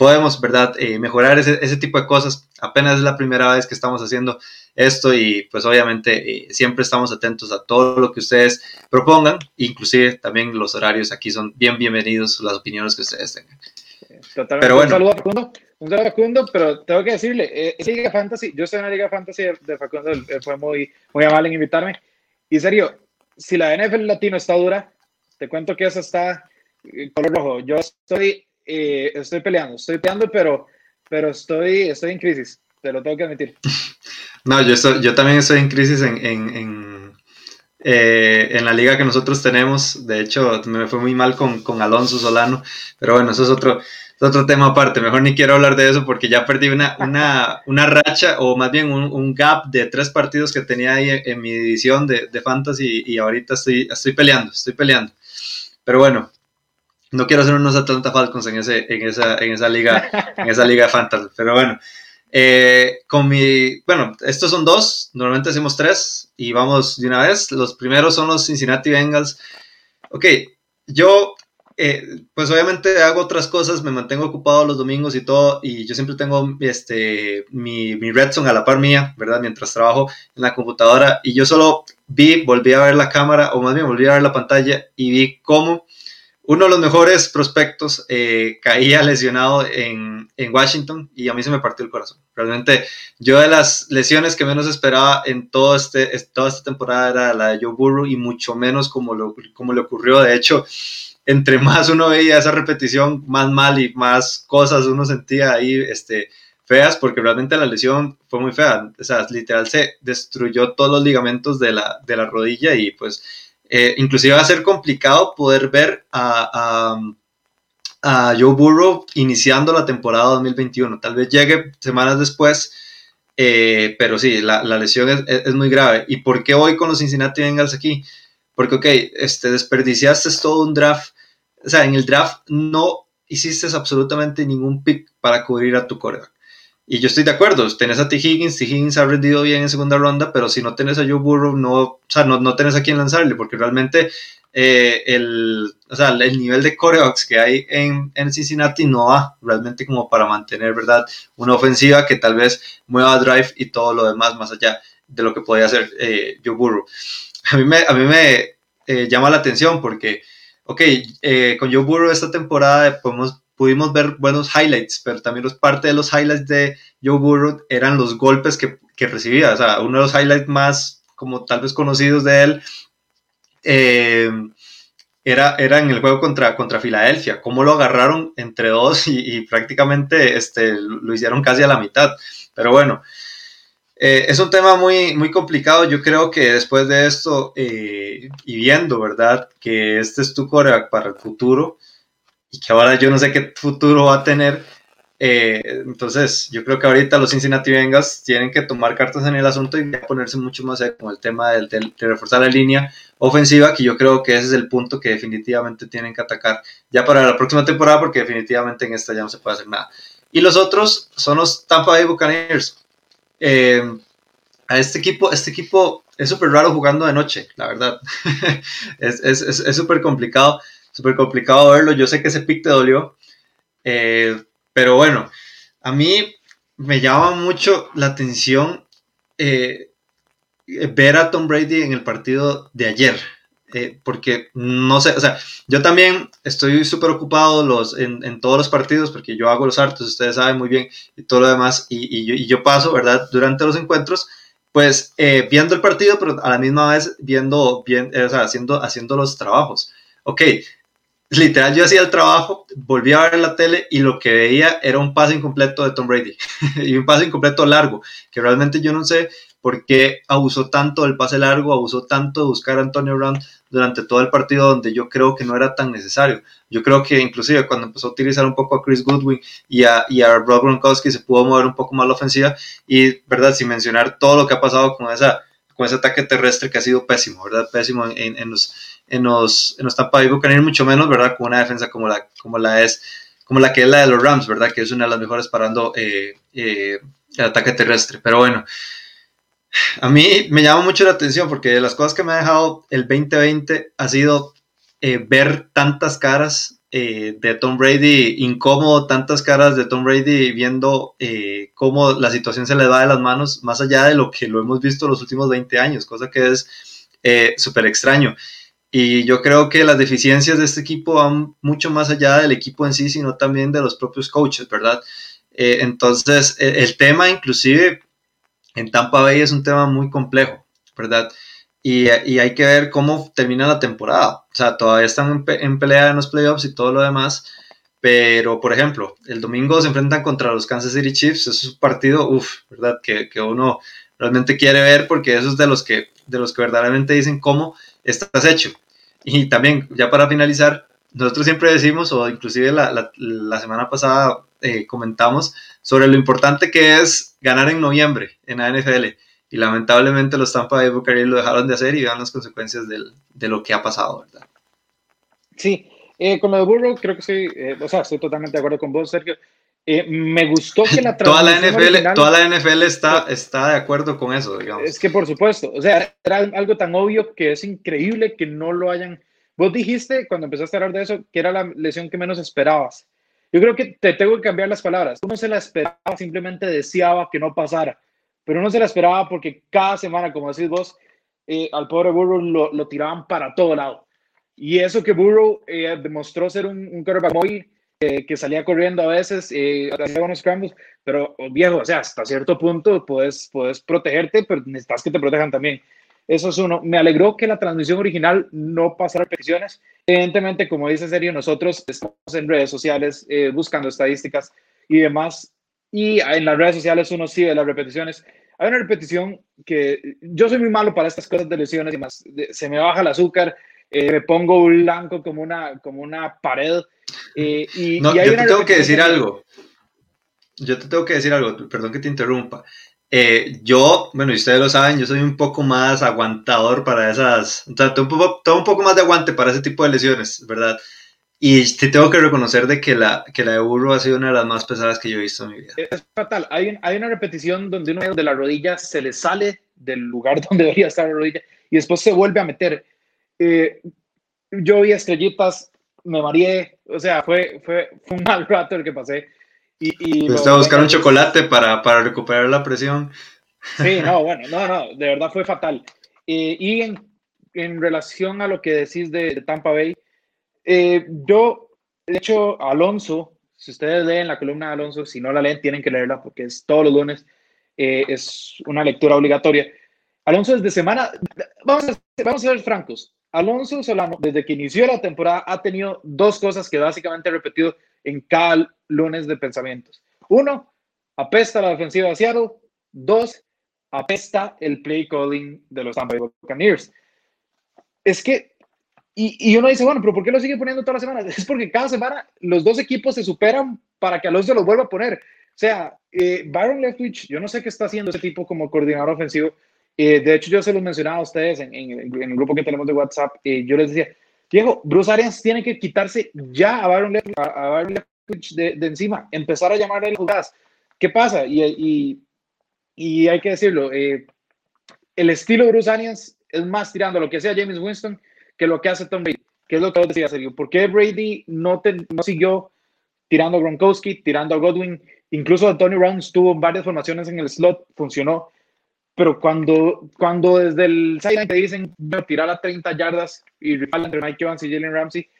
podemos, ¿verdad? Eh, mejorar ese, ese, tipo de cosas. Apenas es la primera vez que estamos haciendo esto y pues obviamente eh, siempre estamos atentos a todo lo que ustedes propongan, inclusive también los horarios aquí son bien bienvenidos, las opiniones que ustedes tengan. Totalmente. Pero bueno. Un saludo a Facundo, un saludo a Facundo, pero tengo que decirle, eh, esa Liga Fantasy, yo estoy en la Liga Fantasy de, Facundo, fue muy, muy amable en invitarme. Y serio, si la NFL Latino está dura, te cuento que esa está color rojo. Yo estoy eh, estoy peleando, estoy peleando, pero, pero estoy, estoy en crisis, te lo tengo que admitir. No, yo, yo también estoy en crisis en, en, en, eh, en, la liga que nosotros tenemos. De hecho, me fue muy mal con, con Alonso Solano, pero bueno, eso es otro, otro tema aparte. Mejor ni quiero hablar de eso porque ya perdí una, una, una racha o más bien un, un, gap de tres partidos que tenía ahí en, mi división de, de Fantasy y, y ahorita estoy, estoy peleando, estoy peleando. Pero bueno, no quiero hacer unos Atlanta Falcons en, ese, en, esa, en esa liga, en esa liga de fantasy, pero bueno. Eh, con mi, bueno, estos son dos, normalmente hacemos tres y vamos de una vez. Los primeros son los Cincinnati Bengals. Ok, yo, eh, pues obviamente hago otras cosas, me mantengo ocupado los domingos y todo, y yo siempre tengo este, mi, mi Redson a la par mía, ¿verdad? Mientras trabajo en la computadora, y yo solo vi, volví a ver la cámara, o más bien volví a ver la pantalla y vi cómo uno de los mejores prospectos eh, caía lesionado en, en, Washington y a mí se me partió el corazón. Realmente yo de las lesiones que menos esperaba en todo este, toda esta temporada era la de Joe Burrow y mucho menos como, lo, como le ocurrió. De hecho, entre más uno veía esa repetición, más mal y más cosas uno sentía ahí este, feas porque realmente la lesión fue muy fea. O sea, literal se destruyó todos los ligamentos de la, de la rodilla y pues eh, inclusive va a ser complicado poder ver a, a, Joe Burrow iniciando la temporada 2021. Tal vez llegue semanas después, eh, pero sí, la, lesión es, muy grave. ¿Y por qué voy con los Cincinnati Bengals aquí? Porque, ok, este, desperdiciaste todo un draft. O sea, en el draft no hiciste absolutamente ningún pick para cubrir a tu coreback. Y yo estoy de acuerdo, tenés a T. Higgins, T. Higgins ha rendido bien en segunda ronda, pero si no tenés a Joe Burrow, no, o sea, no, no tenés a quién lanzarle, porque realmente eh, el, o sea, el nivel de coreox que hay en, en, Cincinnati no va realmente como para mantener, ¿verdad? Una ofensiva que tal vez mueva drive y todo lo demás más allá de lo que podía hacer eh, Joe Burrow. A mí me, a mí me eh, llama la atención porque, ok, eh, con Joe Burrow esta temporada podemos pudimos ver buenos highlights, pero también parte de los highlights de Joe Burrow eran los golpes que, que recibía. O sea, uno de los highlights más como tal vez conocidos de él eh, era, era en el juego contra, contra Filadelfia, cómo lo agarraron entre dos y, prácticamente este, lo hicieron casi a la mitad. Pero bueno, eh, es un tema muy, muy complicado. Yo creo que después de esto eh, y viendo, ¿verdad? Que este es tu coreback para el futuro, y que ahora yo no sé qué futuro va a tener. Eh, entonces, yo creo que ahorita los Cincinnati Bengals tienen que tomar cartas en el asunto y ponerse mucho más con el tema del, de reforzar la línea ofensiva, que yo creo que ese es el punto que definitivamente tienen que atacar ya para la próxima temporada, porque definitivamente en esta ya no se puede hacer nada. Y los otros son los Tampa Bay Buccaneers. Eh, a este equipo, este equipo es súper raro jugando de noche, la verdad. es súper es, complicado súper complicado verlo. Yo sé que ese pick te dolió, eh, pero bueno, a mí me llama mucho la atención eh, ver a Tom Brady en el partido de ayer. Eh, porque no sé, o sea, yo también estoy súper ocupado los, en, todos los partidos porque yo hago los hartos, ustedes saben muy bien, y todo lo demás, y, yo, paso, ¿verdad? Durante los encuentros, pues viendo el partido, pero a la misma vez viendo, bien, o sea, haciendo, haciendo los trabajos. Ok, literal yo hacía el trabajo, volvía a ver la tele y lo que veía era un pase incompleto de Tom Brady y un pase incompleto largo, que realmente yo no sé por qué abusó tanto del pase largo, abusó tanto de buscar a Antonio Brown durante todo el partido donde yo creo que no era tan necesario. Yo creo que inclusive cuando empezó a utilizar un poco a Chris Goodwin y a, y a Rob Gronkowski se pudo mover un poco más la ofensiva y, ¿verdad? Sin mencionar todo lo que ha pasado con esa con ese ataque terrestre que ha sido pésimo, ¿verdad? Pésimo en, en los, en los, en los Tampa Bay Buccaneers, mucho menos, ¿verdad? Con una defensa como la, como la es, como la que es la de los Rams, ¿verdad? Que es una de las mejores parando eh, eh, el ataque terrestre. Pero bueno, a mí me llama mucho la atención porque de las cosas que me ha dejado el 2020 ha sido eh, ver tantas caras eh, de Tom Brady incómodo, tantas caras de Tom Brady viendo eh, cómo la situación se le va de las manos, más allá de lo que lo hemos visto los últimos 20 años, cosa que es súper extraño. Y yo creo que las deficiencias de este equipo van mucho más allá del equipo en sí, sino también de los propios coaches, ¿verdad? entonces, e, el tema inclusive en Tampa Bay es un tema muy complejo, ¿verdad? Y, hay que ver cómo termina la temporada. O sea, todavía están en, pelea en los playoffs y todo lo demás. Pero, por ejemplo, el domingo se enfrentan contra los Kansas City Chiefs. Es un partido, uff, ¿verdad? Que, que, uno realmente quiere ver porque eso es de los que, de los que verdaderamente dicen cómo estás hecho. Y también, ya para finalizar, nosotros siempre decimos, o inclusive la, la, semana pasada eh, comentamos, sobre lo importante que es ganar en noviembre en la NFL y lamentablemente los Tampa Bay Buccaneers lo dejaron de hacer y vean las consecuencias del, de lo que ha pasado, ¿verdad? Sí, eh, con lo de Burrow creo que sí, eh, o sea, estoy totalmente de acuerdo con vos, Sergio. Eh, me gustó que la toda la NFL toda la NFL está, está de acuerdo con eso digamos es que por supuesto o sea era algo tan obvio que es increíble que no lo hayan vos dijiste cuando empezaste a hablar de eso que era la lesión que menos esperabas yo creo que te tengo que cambiar las palabras uno se la esperaba simplemente deseaba que no pasara pero no se la esperaba porque cada semana, como decís vos, eh, al pobre Burrow lo, lo, tiraban para todo lado. Y eso que Burrow eh, demostró ser un, un quarterback móvil, eh, que salía corriendo a veces, hacía buenos cambios, pero oh, viejo, o sea, hasta cierto punto puedes, puedes protegerte, pero necesitas que te protejan también. Eso es uno. Me alegró que la transmisión original no pasara repeticiones. Evidentemente, como dice Sergio, nosotros estamos en redes sociales buscando estadísticas y demás y en las redes sociales uno sigue las repeticiones. Hay una repetición que yo soy muy malo para estas cosas de lesiones y más. Se me baja el azúcar, eh, me pongo blanco como una, como una pared. Eh, y, no, yo te tengo que decir algo. Yo te tengo que decir algo, perdón que te interrumpa. Eh, yo, bueno, y ustedes lo saben, yo soy un poco más aguantador para esas, o sea, tengo un poco más de aguante para ese tipo de lesiones, ¿verdad? Y te tengo que reconocer de que la, que la de burro ha sido una de las más pesadas que yo he visto en mi vida. Es fatal. Hay, hay una repetición donde uno de la rodilla se le sale del lugar donde debería estar la rodilla y después se vuelve a meter. Eh, yo vi estrellitas, me mareé, o sea, fue, fue, un mal rato el que pasé. Y, y pues estaba buscando un chocolate para, para, recuperar la presión. Sí, no, bueno, no, no, de verdad fue fatal. Eh, y en, en, relación a lo que decís de, de Tampa Bay, eh, yo, de hecho, Alonso, si ustedes leen la columna de Alonso, si no la leen, tienen que leerla porque es todos los lunes, eh, es una lectura obligatoria. Alonso desde semana, vamos a, vamos a ser francos, Alonso Solano, desde que inició la temporada, ha tenido dos cosas que básicamente ha repetido en cada lunes de pensamientos. Uno, apesta la defensiva de Seattle. Dos, apesta el play calling de los Tampa Bay Buccaneers. Es que y, uno dice, bueno, pero ¿por qué lo sigue poniendo todas las semanas? Es porque cada semana los dos equipos se superan para que Alonso lo vuelva a poner. O sea, eh, Byron Leftwich, yo no sé qué está haciendo ese tipo como coordinador ofensivo. Eh, de hecho, yo se los mencionaba a ustedes en, en, el grupo que tenemos de WhatsApp. Eh, yo les decía, Diego, Bruce Arians tiene que quitarse ya a Byron Leftwich, de, de, encima, empezar a llamarle jugadas. ¿Qué pasa? Y, y, y hay que decirlo, el estilo de Bruce Arians es más tirando a lo que hacía James Winston que lo que hace Tom Brady. ¿Qué es lo que decía Sergio? ¿Por qué Brady no, no siguió tirando a Gronkowski, tirando a Godwin? Incluso Antonio Brown estuvo en varias formaciones en el slot, funcionó. Pero cuando, cuando desde el sideline te dicen tirar a 30 yardas y rifar entre Mike Evans y Jalen Ramsey,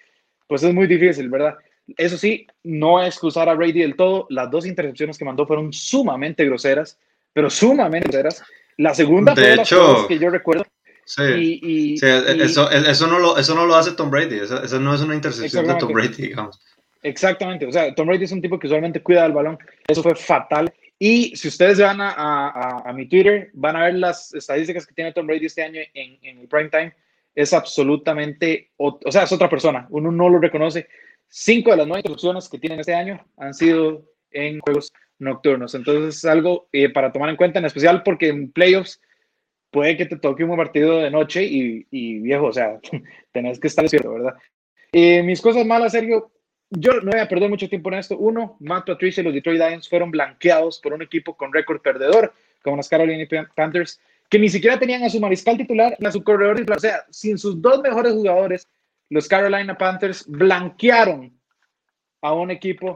pues es muy difícil, ¿verdad? Eso sí, no excusar a Brady del todo. Las dos intercepciones que mandó fueron sumamente groseras, pero sumamente groseras. La segunda de fue hecho, que yo recuerdo Sí, y, eso, eso, no lo, eso no lo hace Tom Brady, eso, no es una intercepción de Tom Brady, digamos. Exactamente, o sea, Tom Brady es un tipo que usualmente cuida del balón, eso fue fatal. Y si ustedes van a, a, a mi Twitter, van a ver las estadísticas que tiene Tom Brady este año en, en el prime time, es absolutamente, o, sea, es otra persona, uno no lo reconoce. Cinco de las nueve intercepciones que tienen este año han sido en juegos nocturnos, entonces es algo eh, para tomar en cuenta, en especial porque en playoffs puede que te toque un partido de noche y, y viejo, o sea, tenés que estar despierto, ¿verdad? Eh, mis cosas malas, Sergio, yo no voy a perder mucho tiempo en esto. Uno, Matt Patricia y los Detroit Lions fueron blanqueados por un equipo con récord perdedor, como las Carolina Panthers, que ni siquiera tenían a su mariscal titular a su corredor. O sea, sin sus dos mejores jugadores, los Carolina Panthers blanquearon a un equipo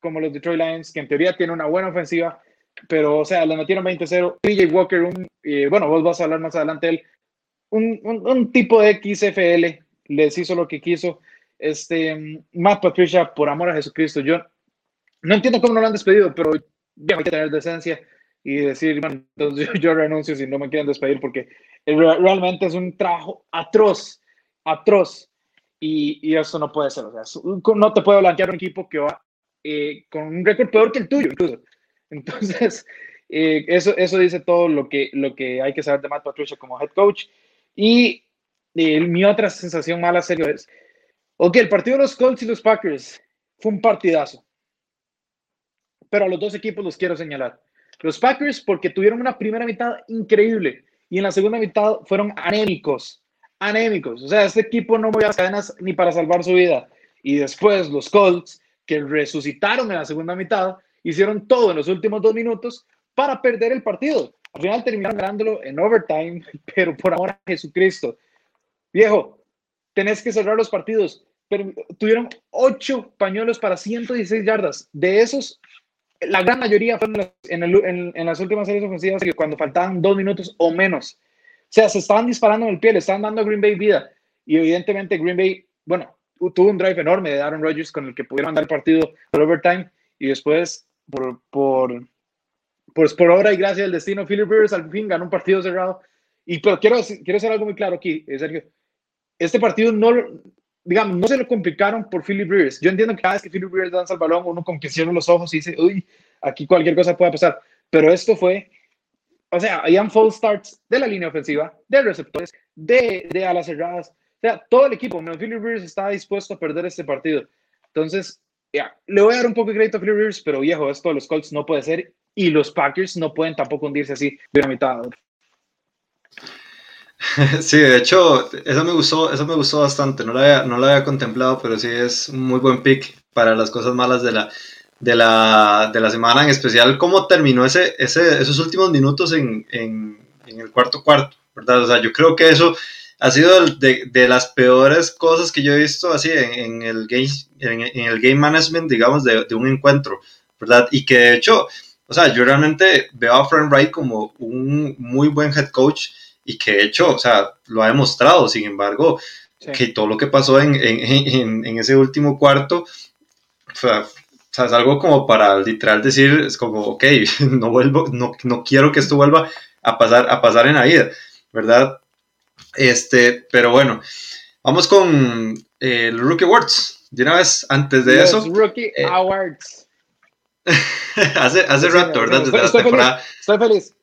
como los Detroit Lions, que en teoría tiene una buena ofensiva, pero, o sea, le metieron 20-0. PJ Walker, un, eh, bueno, vos vas a hablar más adelante él, un, un, tipo de XFL, les hizo lo que quiso. Este, Matt Patricia, por amor a Jesucristo, yo no entiendo cómo no lo han despedido, pero ya hay que tener decencia y decir, bueno, entonces yo, renuncio si no me quieren despedir, porque realmente es un trabajo atroz, atroz. Y, y eso no puede ser. O sea, no te puede blanquear un equipo que va eh, con un récord peor que el tuyo, incluso. Entonces, eh, eso, eso dice todo lo que, lo que hay que saber de Matt Patricia como head coach. Y eh, mi otra sensación mala, serio, es, ok, el partido de los Colts y los Packers fue un partidazo. Pero a los dos equipos los quiero señalar. Los Packers porque tuvieron una primera mitad increíble y en la segunda mitad fueron anémicos, anémicos. O sea, este equipo no movía las cadenas ni para salvar su vida. Y después los Colts, que resucitaron en la segunda mitad, hicieron todo en los últimos dos minutos para perder el partido. Al final terminaron ganándolo en overtime, pero por amor a Jesucristo. Viejo, tenés que cerrar los partidos. Pero tuvieron ocho pañuelos para 116 yardas. De esos, la gran mayoría fueron en, las últimas series ofensivas cuando faltaban dos minutos o menos. O sea, se estaban disparando en el pie, le estaban dando a Green Bay vida. Y evidentemente Green Bay, bueno, tuvo un drive enorme de Aaron Rodgers con el que pudieron mandar el partido por overtime y después por, por, pues por obra y gracia del destino, Philip Rivers al fin ganó un partido cerrado. Y pero quiero, quiero hacer algo muy claro aquí, Sergio. Este partido no, digamos, no se lo complicaron por Philip Rivers. Yo entiendo que cada vez que Philip Rivers danza el balón, uno con que cierra los ojos y dice, uy, aquí cualquier cosa puede pasar. Pero esto fue, o sea, habían false starts de la línea ofensiva, de receptores, de, de alas cerradas. O sea, todo el equipo, Philip Rivers estaba dispuesto a perder este partido. Entonces, ya, le voy a dar un poco de crédito a Philip Rivers, pero viejo, esto de los Colts no puede ser. Y los Packers no pueden tampoco hundirse así de una mitad. Sí, de hecho, eso me gustó, eso me gustó bastante. No lo, había, no lo había contemplado, pero sí es un muy buen pick para las cosas malas de la, de la, de la semana, en especial cómo terminó ese, ese, esos últimos minutos en, en, en, el cuarto cuarto, ¿verdad? O sea, yo creo que eso ha sido de, de las peores cosas que yo he visto así en, en el, game, en, el game management, digamos, de, de un encuentro, ¿verdad? Y que de hecho, o sea, yo realmente veo a Frank Wright como un muy buen head coach y que de hecho, o sea, lo ha demostrado, sin embargo, que todo lo que pasó en, en, en ese último cuarto, o sea, es algo como para literal decir, es como, ok, no vuelvo, no, no quiero que esto vuelva a pasar, a pasar en la vida, ¿verdad? Este, pero bueno, vamos con eh, el Rookie Awards. De una vez, antes de eso. Rookie eh, Awards. hace hace rato, ¿verdad? Desde estoy, feliz, estoy feliz.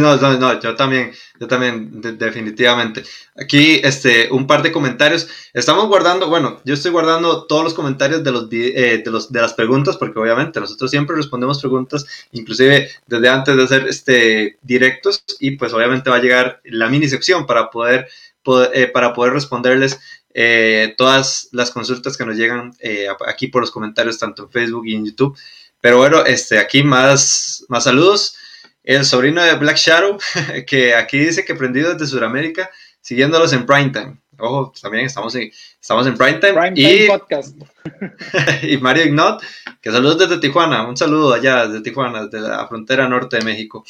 No, no, no, yo también, yo también, definitivamente. Aquí, este, un par de comentarios. Estamos guardando, bueno, yo estoy guardando todos los comentarios de los, eh, de los, de las preguntas, porque obviamente nosotros siempre respondemos preguntas, inclusive desde antes de hacer este directos, y pues obviamente va a llegar la mini sección para poder, eh, para poder responderles eh, todas las consultas que nos llegan aquí por los comentarios, tanto en Facebook y en YouTube. Pero bueno, este, aquí más, más saludos el sobrino de Black Shadow, que aquí dice que prendido desde Sudamérica, siguiéndolos en primetime. Ojo, también estamos en, estamos en primetime. Prime y, podcast. y Mario Ignot, que saludos desde Tijuana. Un saludo allá desde Tijuana, desde la frontera norte de México.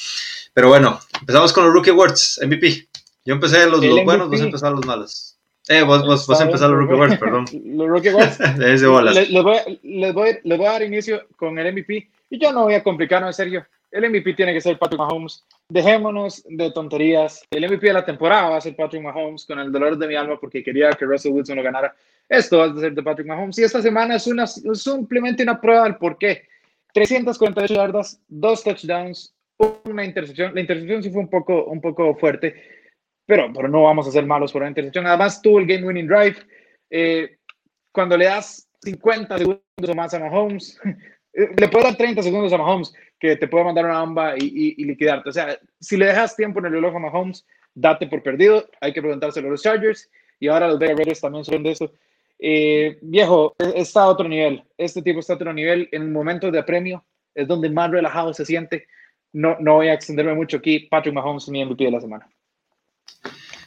Pero bueno, empezamos con los Rookie Awards, MVP. Yo empecé los, los buenos, vos empezaron los malos. Eh, vos, vos, vos empezaste los Rookie Awards, perdón. los Rookie Awards. les, les, voy, les, voy, les voy a dar inicio con el MVP. Y yo no voy a complicarme, en serio el MVP tiene que ser Patrick Mahomes. Dejémonos de tonterías. El MVP de la temporada va a ser Patrick Mahomes con el dolor de mi alma porque quería que Russell Wilson lo ganara. Esto va a ser de Patrick Mahomes. Y esta semana es, una, simplemente una prueba del por qué. 348 yardas, dos touchdowns, una intercepción. La intercepción sí fue un poco, un poco fuerte, pero, pero no vamos a ser malos por la intercepción. Además, tuvo el game winning drive. Eh, cuando le das 50 segundos o más a Mahomes, le puedo dar 30 segundos a Mahomes que te puede mandar una bomba y, liquidarte. O sea, si le dejas tiempo en el reloj a Mahomes, date por perdido. Hay que preguntárselo a los Chargers y ahora los Vegas Raiders también son de eso. Eh, viejo, está a otro nivel. Este tipo está a otro nivel. En momentos de premio es donde más relajado se siente. No, no voy a extenderme mucho aquí. Patrick Mahomes, mi MVP de la semana.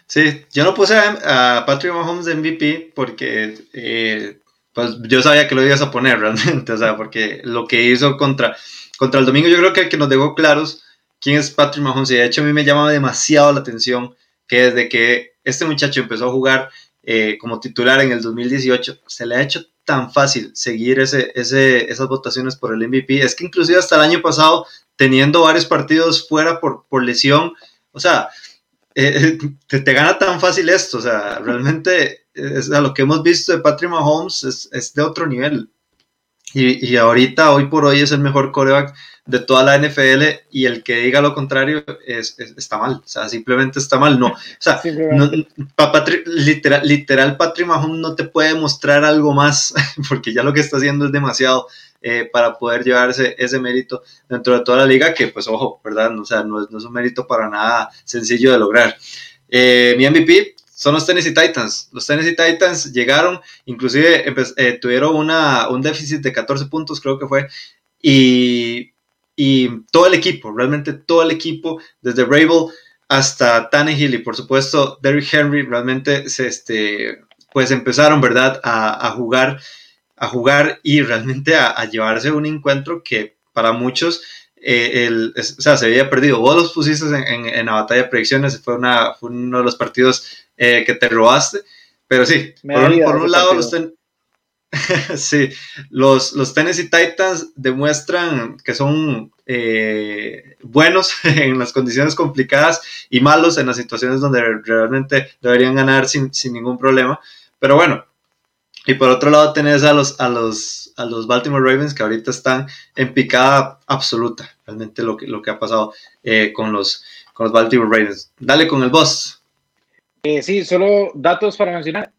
Sí, yo no puse a, Patrick Mahomes MVP porque eh, pues yo sabía que lo ibas a poner realmente, o sea, porque lo que hizo contra, contra el domingo, yo creo que el que nos dejó claros quién es Patrick Mahomes, y de hecho a mí me llamaba demasiado la atención que desde que este muchacho empezó a jugar eh, como titular en el 2018, se le ha hecho tan fácil seguir ese, ese, esas votaciones por el MVP. Es que inclusive hasta el año pasado, teniendo varios partidos fuera por, por lesión, o sea, eh, te, te, gana tan fácil esto. O sea, realmente es, a lo que hemos visto de Patrick Mahomes es, es de otro nivel. Y, y, ahorita, hoy por hoy, es el mejor coreback de toda la NFL y el que diga lo contrario es, está mal, o sea, simplemente está mal, no, o sea, literal, literal Patrick Mahomes no te puede mostrar algo más porque ya lo que está haciendo es demasiado eh, para poder llevarse ese mérito dentro de toda la liga que pues ojo, ¿verdad? O sea, no es, no es un mérito para nada sencillo de lograr. Eh, mi MVP son los Tennessee Titans. Los Tennessee Titans llegaron, inclusive eh, tuvieron una, un déficit de 14 puntos, creo que fue, y y todo el equipo, realmente todo el equipo, desde Rabel hasta Tannehill y por supuesto Derrick Henry, realmente se, este, pues empezaron, ¿verdad?, a, jugar, a jugar y realmente a, llevarse un encuentro que para muchos eh, el, o sea, se había perdido. Vos los pusiste en, en, la batalla de predicciones, fue, una, fue uno de los partidos eh, que te robaste, pero sí, por un, lado los, sí, los, los Tennessee Titans demuestran que son eh, buenos en las condiciones complicadas y malos en las situaciones donde realmente deberían ganar sin, ningún problema. Pero bueno, y por otro lado tenés a los, a los, a los Baltimore Ravens que ahorita están en picada absoluta, realmente lo que, lo que ha pasado eh, con, los, con los Baltimore Ravens. Dale con el boss. Eh, sí, solo datos para mencionar.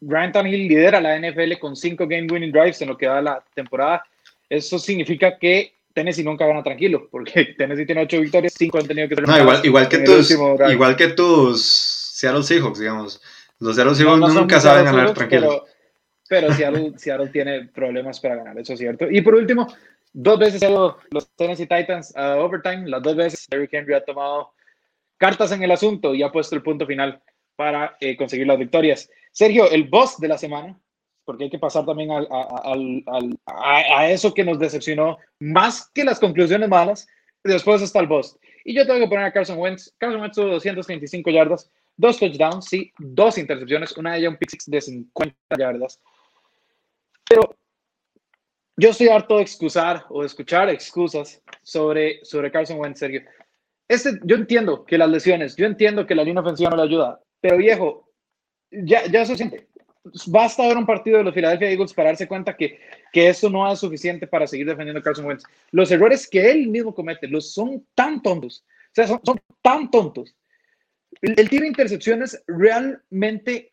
Ryan Tannehill lidera la NFL con cinco game winning drives en lo que va la temporada. Eso significa que Tennessee nunca gana tranquilo, porque Tennessee tiene ocho victorias, cinco han tenido que No, igual, igual, que tus, igual que tus Seattle Seahawks, digamos. Los Seattle Seahawks nunca saben ganar tranquilo. Pero, Seattle, Seattle, tiene problemas para ganar, eso es cierto. Y por último, dos veces los Tennessee Titans a overtime, las dos veces Derrick Henry ha tomado cartas en el asunto y ha puesto el punto final para eh, conseguir las victorias. Sergio, el boss de la semana, porque hay que pasar también al, al, al, a, eso que nos decepcionó más que las conclusiones malas. Después está el boss. Y yo tengo que poner a Carson Wentz. Carson Wentz tuvo 235 yardas, dos touchdowns, sí, dos intercepciones, una de ellas un pick six de 50 yardas. Pero yo estoy harto de excusar o de escuchar excusas sobre, sobre Carson Wentz, Sergio. Este, yo entiendo que las lesiones, yo entiendo que la línea ofensiva no le ayuda, pero viejo, ya, ya es suficiente. Basta ver un partido de los Philadelphia Eagles para darse cuenta que, que esto no es suficiente para seguir defendiendo a Carson Wentz. Los errores que él mismo comete los son tan tontos. O sea, son, son tan tontos. Él, tiene intercepciones realmente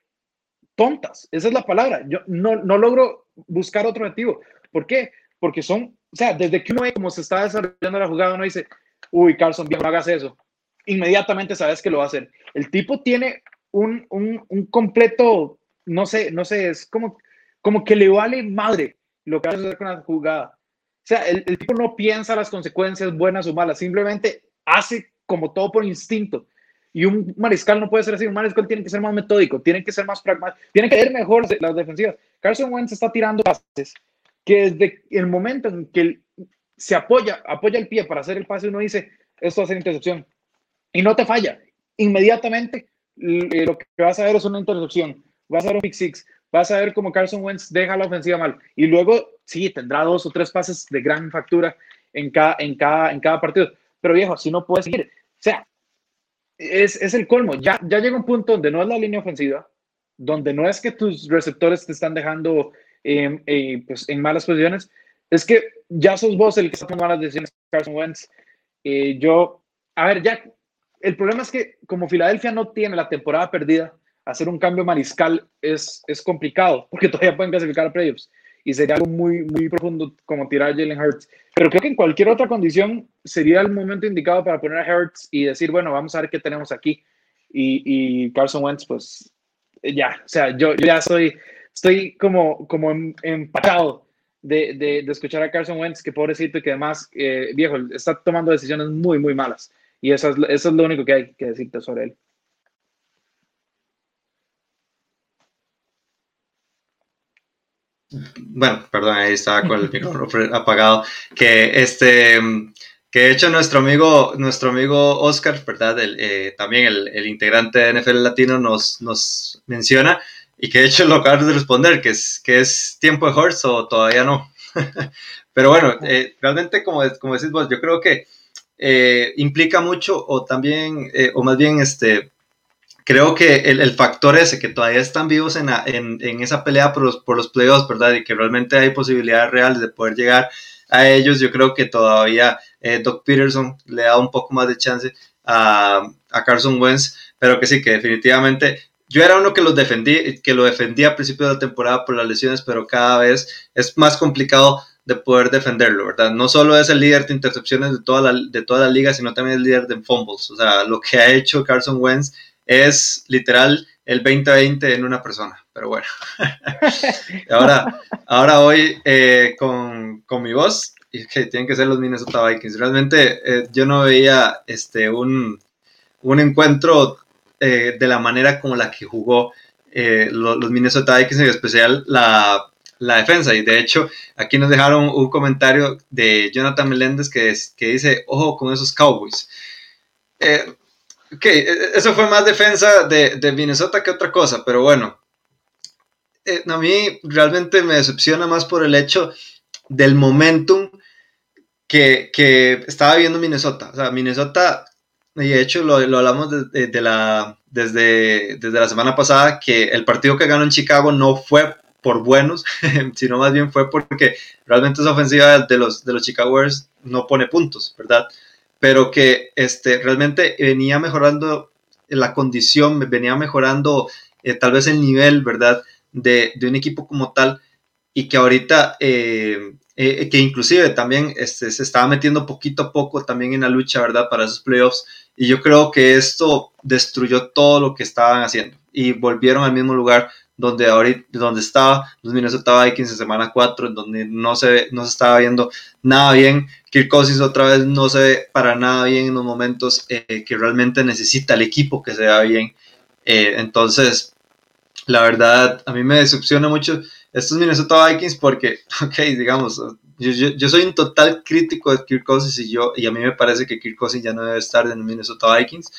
tontas. Esa es la palabra. Yo no, no logro buscar otro objetivo. ¿Por qué? Porque son, o sea, desde que uno ve cómo se está desarrollando la jugada, uno dice, uy, Carson, bien, no hagas eso. Inmediatamente sabes que lo va a hacer. El tipo tiene un, un, completo, no sé, no sé, es como, como que le vale madre lo que hace con la jugada. O sea, el, el, tipo no piensa las consecuencias buenas o malas, simplemente hace como todo por instinto. Y un mariscal no puede ser así, un mariscal tiene que ser más metódico, tiene que ser más pragmático, tiene que ver mejor las defensivas. Carson Wentz está tirando pases que desde el momento en que se apoya, apoya el pie para hacer el pase, uno dice, esto va a intercepción. Y no te falla. Inmediatamente lo que vas a ver es una intercepción, vas a ver un pick six, vas a ver cómo Carson Wentz deja la ofensiva mal y luego sí tendrá dos o tres pases de gran factura en cada, en cada, en cada partido. Pero viejo, así no puedes seguir. O sea, es, es el colmo. Ya, ya llega un punto donde no es la línea ofensiva, donde no es que tus receptores te están dejando eh, pues, en malas posiciones, es que ya sos vos el que está tomando malas decisiones, Carson Wentz. Eh, yo, a ver, ya el problema es que como Filadelfia no tiene la temporada perdida, hacer un cambio mariscal es, es complicado, porque todavía pueden clasificar a playoffs. Y sería algo muy, muy profundo como tirar a Jalen Hurts. Pero creo que en cualquier otra condición sería el momento indicado para poner a Hurts y decir, bueno, vamos a ver qué tenemos aquí. Y, Carson Wentz, pues ya, o sea, yo, ya soy, estoy como, como em, empachado de, de, de, escuchar a Carson Wentz, que pobrecito y que además, eh, viejo, está tomando decisiones muy, muy malas. Y eso es, eso es lo único que hay que decirte sobre él. bueno, perdón, ahí estaba con el micrófono apagado, que este, que de hecho nuestro amigo, nuestro amigo Oscar, ¿verdad? Eh, también el, integrante de NFL Latino nos, nos menciona y que de hecho lo acabas de responder, que es, que es tiempo de horse o todavía no. Pero bueno, eh, realmente como, como decís vos, yo creo que eh, implica mucho o también, o más bien este, creo que el, factor ese, que todavía están vivos en, en, esa pelea por los, por los playoffs, ¿verdad? Y que realmente hay posibilidades reales de poder llegar a ellos, yo creo que todavía eh, Doc Peterson le da un poco más de chance a, a, Carson Wentz, pero que sí, que definitivamente yo era uno que, los defendí, que lo defendía a principio de la temporada por las lesiones, pero cada vez es más complicado de poder defenderlo, ¿verdad? No solo es el líder de intercepciones de toda la, de toda la liga, sino también el líder de fumbles. O sea, lo que ha hecho Carson Wentz es literal el 2020 en una persona, pero bueno. ahora, ahora hoy eh, con, con, mi voz, y que tienen que ser los Minnesota Vikings. Realmente eh, yo no veía este, un, un encuentro eh, de la manera como la que jugó los, los, Minnesota Vikings, en especial la, la, defensa. Y de hecho, aquí nos dejaron un comentario de Jonathan Meléndez que, que dice, ojo con esos Cowboys. Ok, e, e, eso fue más defensa de, Minnesota que otra cosa, pero bueno. Eh, a mí realmente me decepciona más por el hecho del momentum que, estaba viendo Minnesota. O sea, Minnesota, y de hecho lo, hablamos de, la, desde, desde la semana pasada, que el partido que ganó en Chicago no fue por buenos, sino más bien fue porque realmente esa ofensiva de los, de los Chicago no pone puntos, ¿verdad? pero que este, realmente venía mejorando la condición, venía mejorando eh, tal vez el nivel, ¿verdad? De, un equipo como tal y que ahorita, eh, eh, que inclusive también este, se estaba metiendo poquito a poco también en la lucha, ¿verdad? Para esos playoffs. Y yo creo que esto destruyó todo lo que estaban haciendo y volvieron al mismo lugar donde ahorita, donde estaba los Minnesota Vikings en semana 4, en donde no se, no se estaba viendo nada bien. Kirk Cousins otra vez no se ve para nada bien en los momentos eh, que realmente necesita el equipo que se vea bien. Eh, entonces, la verdad, a mí me decepciona mucho estos Minnesota Vikings porque, ok, digamos, yo, yo, soy un total crítico de Kirk Cousins y, yo, y a mí me parece que Kirk Cousins ya no debe estar en los Minnesota Vikings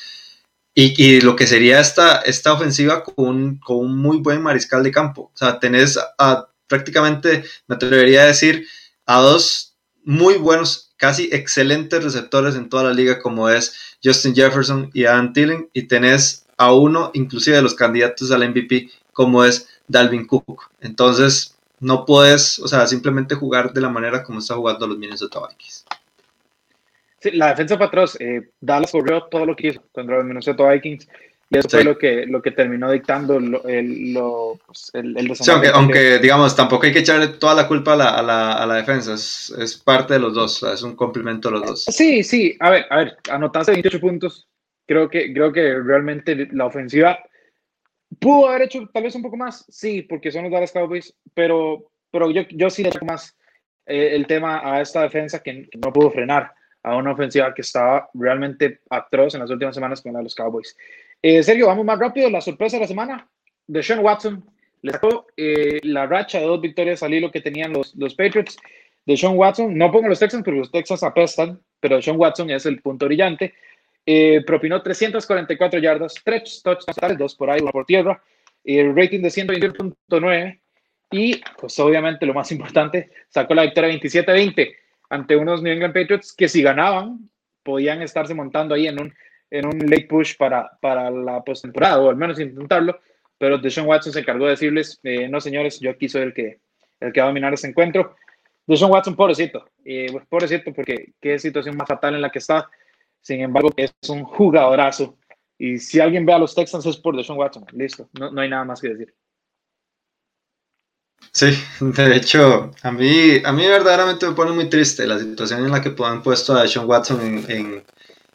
y, lo que sería esta, esta ofensiva con un, con un, muy buen mariscal de campo. O sea, tenés a, prácticamente, me atrevería a decir, a dos muy buenos, casi excelentes receptores en toda la liga, como es Justin Jefferson y Adam Thielen, y tenés a uno, inclusive de los candidatos al MVP, como es Dalvin Cook. Entonces, no puedes, o sea, simplemente jugar de la manera como está jugando los Minnesota Vikings la defensa para atrás, eh, Dallas corrió todo lo que hizo contra los Minnesota Vikings y eso fue lo que, lo que terminó dictando el, lo, pues, el, sí, aunque, digamos, tampoco hay que echarle toda la culpa a la, a la, a la defensa, es, es, parte de los dos, es un complemento de los dos. Sí, sí, a ver, a ver, anotaste 28 puntos, creo que, creo que realmente la ofensiva pudo haber hecho tal vez un poco más, sí, porque son los Dallas Cowboys, pero, pero yo, yo sí le echo más eh, el tema a esta defensa que no pudo frenar a una ofensiva que estaba realmente atroz en las últimas semanas con la de los Cowboys. Eh, Sergio, vamos más rápido. La sorpresa de la semana, de Sean Watson, le sacó eh, la racha de dos victorias al hilo que tenían los, los Patriots. De Sean Watson, no pongo los Texans porque los Texans apestan, pero Sean Watson es el punto brillante. Eh, propinó 344 yardas, tres touchdowns, dos por ahí, uno por tierra, el rating de 121.9 y, pues obviamente lo más importante, sacó la victoria 27-20 ante unos New England Patriots que si ganaban podían estarse montando ahí en un, en un late push para, para la postemporada o al menos intentarlo, pero Deshaun Watson se encargó de decirles, eh, no señores, yo aquí soy el que, el que va a dominar este encuentro. Deshaun Watson, pobrecito, eh, pobrecito porque qué situación más fatal en la que está, sin embargo es un jugadorazo y si alguien ve a los Texans es por Deshaun Watson, listo, no, no hay nada más que decir. Sí, de hecho, a mí, a mí verdaderamente me pone muy triste la situación en la que han puesto a Sean Watson en,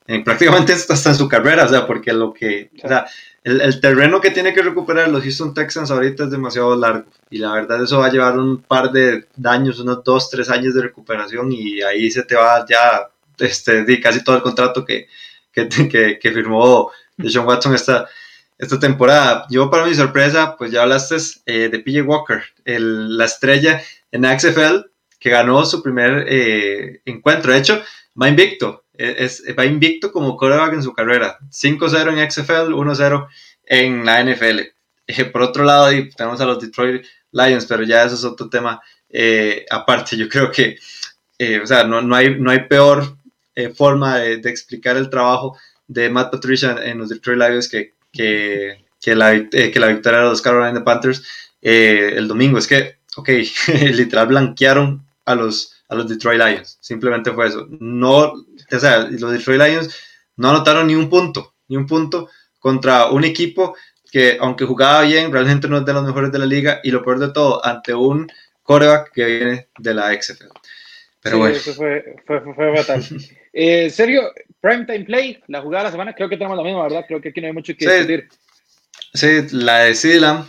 en, prácticamente hasta en su carrera, o sea, porque lo que, o sea, el, el, terreno que tiene que recuperar los Houston Texans ahorita es demasiado largo y la verdad eso va a llevar un par de años, unos dos, tres años de recuperación y ahí se te va ya este, casi todo el contrato que, que, que, que firmó Sean Watson esta, esta temporada. Yo, para mi sorpresa, pues ya hablaste eh, de PJ Walker, el, la estrella en XFL, que ganó su primer eh, encuentro. De hecho, va invicto. E, es, va invicto como quarterback en su carrera. 5-0 en XFL, 1-0 en la NFL. Eh, por otro lado, tenemos a los Detroit Lions, pero ya eso es otro tema aparte. Yo creo que, o sea, no, no, hay, no hay peor forma de explicar el trabajo de Matt Patricia en los Detroit Lions que, que, que, la, eh, que la victoria de los Carolina Panthers eh, el domingo. Es que, ok, literal blanquearon a los, a los Detroit Lions. Simplemente fue eso. No, o sea, los Detroit Lions no anotaron ni un punto, ni un punto contra un equipo que, aunque jugaba bien, realmente no es de los mejores de la liga. Y lo peor de todo, ante un coreback que viene de la XFL. Pero bueno. Eso fue, fue, fue fatal. eh, Sergio, Primetime Play, la jugada de la semana, creo que tenemos la misma, ¿verdad? Creo que aquí no hay mucho que sí, Sí, la de Silam,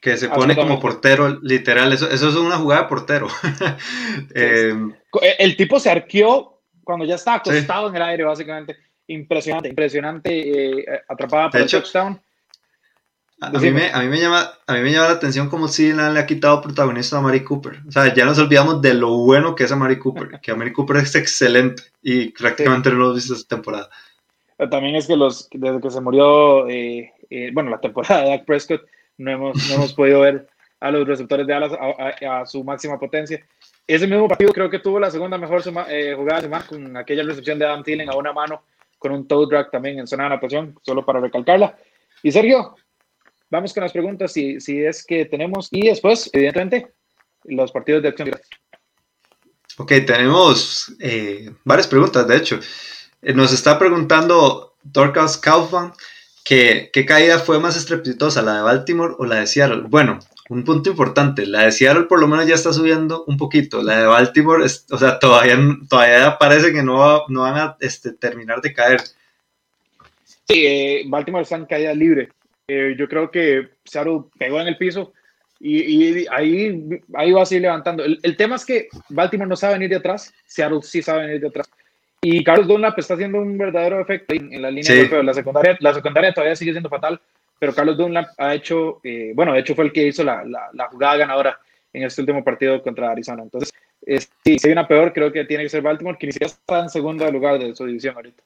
que se pone como portero, literal, eso, eso es una jugada de portero. Eh, eh, el tipo se arqueó cuando ya estaba acostado en el aire, básicamente. Impresionante, impresionante, eh, atrapada por el touchdown. A, mí me, a, mí me llama, a mí me llama la atención como si le ha quitado protagonista a Mary Cooper. O sea, ya nos olvidamos de lo bueno que es a Mary Cooper, que a Mary Cooper es excelente y prácticamente no lo hemos visto esta temporada. Eh, también es que los, desde que se murió, eh, eh, bueno, la temporada de Dak Prescott, no hemos, no hemos podido ver a los receptores de alas a, su máxima potencia. Ese mismo partido creo que tuvo la segunda mejor jugada de semana con aquella recepción de Adam Thielen a una mano con un toe drag también en zona de natación, solo para recalcarla. Y Sergio, vamos con las preguntas, si, si es que tenemos, y después, evidentemente, los partidos de acción Ok, tenemos eh, varias preguntas, de hecho. Eh, nos está preguntando Dorcas Kaufman que qué caída fue más estrepitosa, la de Baltimore o la de Seattle. Bueno, un punto importante, la de Seattle por lo menos ya está subiendo un poquito, la de Baltimore, o sea, todavía, todavía parece que no, no van a este, terminar de caer. Sí, eh, Baltimore está en caída libre. Eh, yo creo que Seattle pegó en el piso y, ahí, ahí va a seguir levantando. El, tema es que Baltimore no sabe venir de atrás, Seattle sí sabe venir de atrás. Y Carlos Dunlap está haciendo un verdadero efecto en, la línea de La secundaria, la secundaria todavía sigue siendo fatal, pero Carlos Dunlap ha hecho, eh, bueno, de hecho fue el que hizo la, la, jugada ganadora en este último partido contra Arizona. Entonces, si hay una peor, creo que tiene que ser Baltimore, que ni siquiera está en segundo lugar de su división ahorita.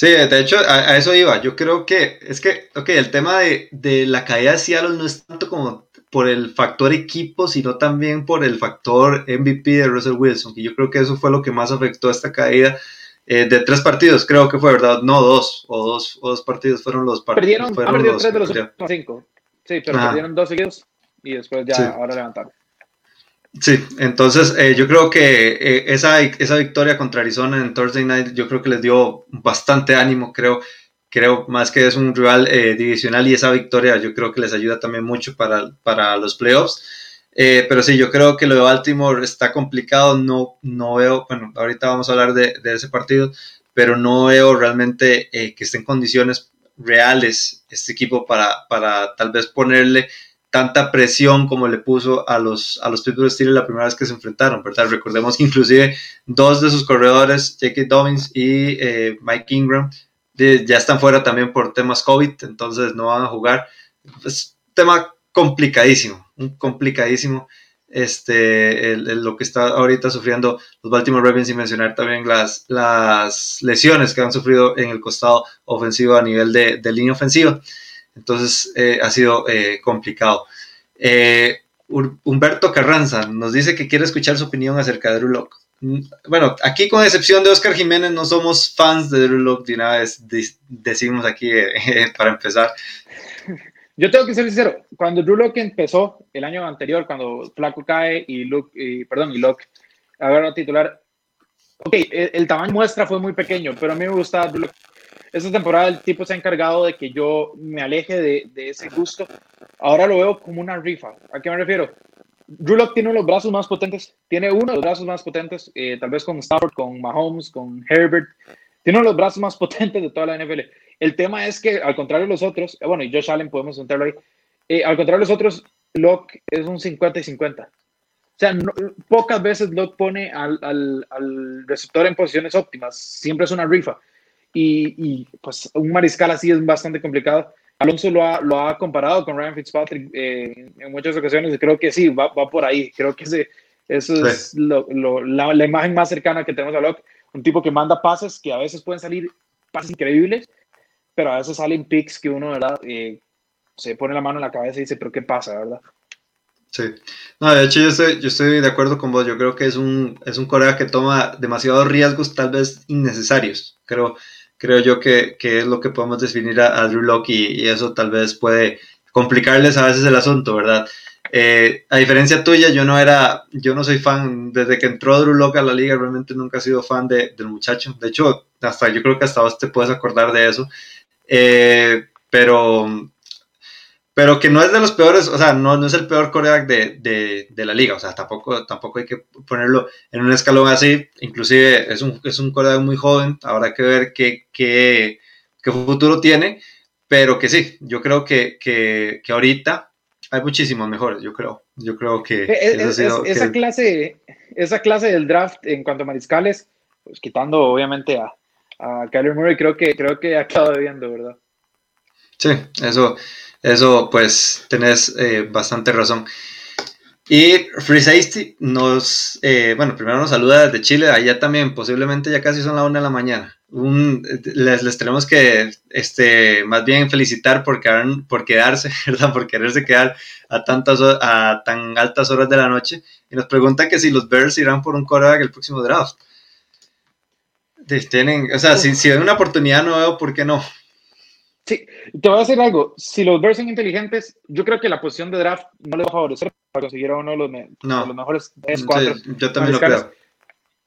Sí, de hecho, a, eso iba. Yo creo que es que, ok, el tema de, de, la caída de Seattle no es tanto como por el factor equipo, sino también por el factor MVP de Russell Wilson, y yo creo que eso fue lo que más afectó a esta caída. Eh, de tres partidos, creo que fue, ¿verdad? No, dos, o dos, o dos partidos fueron los partidos. Perdieron, fueron los, tres de los cinco. Sí, pero perdieron dos seguidos y después ya ahora levantaron. Sí, entonces eh, yo creo que eh, esa, esa victoria contra Arizona en Thursday Night, yo creo que les dio bastante ánimo, creo, creo más que es un rival eh, divisional y esa victoria yo creo que les ayuda también mucho para, para los playoffs. pero sí, yo creo que lo de Baltimore está complicado, no, no veo, bueno, ahorita vamos a hablar de, de ese partido, pero no veo realmente que esté en condiciones reales este equipo para, para tal vez ponerle tanta presión como le puso a los, a los Pittsburgh Steelers la primera vez que se enfrentaron, ¿verdad? Recordemos que inclusive dos de sus corredores, J.K. Dobbins y eh, Mike Ingram, ya están fuera también por temas COVID, entonces no van a jugar. Es un tema complicadísimo, complicadísimo este, lo que está ahorita sufriendo los Baltimore Ravens y mencionar también las, lesiones que han sufrido en el costado ofensivo a nivel de línea ofensiva. Entonces eh, ha sido eh, complicado. Eh, Humberto Carranza nos dice que quiere escuchar su opinión acerca de Drew. Mm, bueno, aquí con excepción de Oscar Jiménez no somos fans de Drew Locke de una vez decimos aquí para empezar. Yo tengo que ser sincero, cuando Drew Locke empezó el año anterior, cuando Flaco cae y Luke, y, perdón, y Locke agarra titular, ok, el, el, tamaño muestra fue muy pequeño, pero a mí me gustaba Drew Locke esta temporada el tipo se ha encargado de que yo me aleje de, de ese gusto. Ahora lo veo como una rifa. ¿A qué me refiero? Drew tiene los brazos más potentes, tiene uno de los brazos más potentes, eh, tal vez con Stafford, con Mahomes, con Herbert, tiene uno de los brazos más potentes de toda la NFL. El tema es que, al contrario de los otros, eh, bueno, y Josh Allen podemos entrarlo ahí, eh, al contrario de los otros, Locke es un 50 y 50. O sea, pocas veces Locke pone al, al, al receptor en posiciones óptimas, siempre es una rifa y, pues un mariscal así es bastante complicado. Alonso lo ha, lo ha comparado con Ryan Fitzpatrick eh, en muchas ocasiones y creo que sí, va, va por ahí. Creo que ese, eso es lo, la, la, imagen más cercana que tenemos a Locke. Un tipo que manda pases que a veces pueden salir pases increíbles, pero a veces salen picks que uno, ¿verdad? Eh, se pone la mano en la cabeza y dice, pero ¿qué pasa, verdad? Sí. No, de hecho yo estoy, yo estoy de acuerdo con vos. Yo creo que es un, es un corea que toma demasiados riesgos, tal vez innecesarios. Creo, creo yo que, que es lo que podemos definir a, Drew Locke y, eso tal vez puede complicarles a veces el asunto, ¿verdad? Eh, a diferencia tuya, yo no era, yo no soy fan, desde que entró Drew Locke a la liga, realmente nunca he sido fan de, del muchacho. De hecho, hasta yo creo que hasta vos te puedes acordar de eso. Eh, pero pero que no es de los peores, o sea, no, no es el peor coreback de, de, de, la liga, o sea, tampoco, tampoco hay que ponerlo en un escalón así, inclusive es un, es un coreback muy joven, habrá que ver qué, qué, qué futuro tiene, pero que sí, yo creo que, que, que ahorita hay muchísimos mejores, yo creo, yo creo que... esa, Clase, esa clase del draft en cuanto a mariscales, pues quitando obviamente a, a Kyler Murray, creo que, creo que ha quedado debiendo, ¿verdad? Sí, eso eso, pues, tenés eh, bastante razón. Y Free Safety nos, eh, bueno, primero nos saluda desde Chile, allá también, posiblemente ya casi son la una de la mañana. Les, les, tenemos que, este, más bien felicitar por, quedarse, ¿verdad? Por quererse quedar a, tantas, a tan altas horas de la noche. Y nos pregunta que si los Bears irán por un coreback el próximo draft. Tienen, o sea, si, si hay una oportunidad, no veo por qué no. Sí, te voy a decir algo. Si los Bears son inteligentes, yo creo que la posición de draft no le va a favorecer para conseguir a uno de los, los mejores 3, 4. yo también lo creo.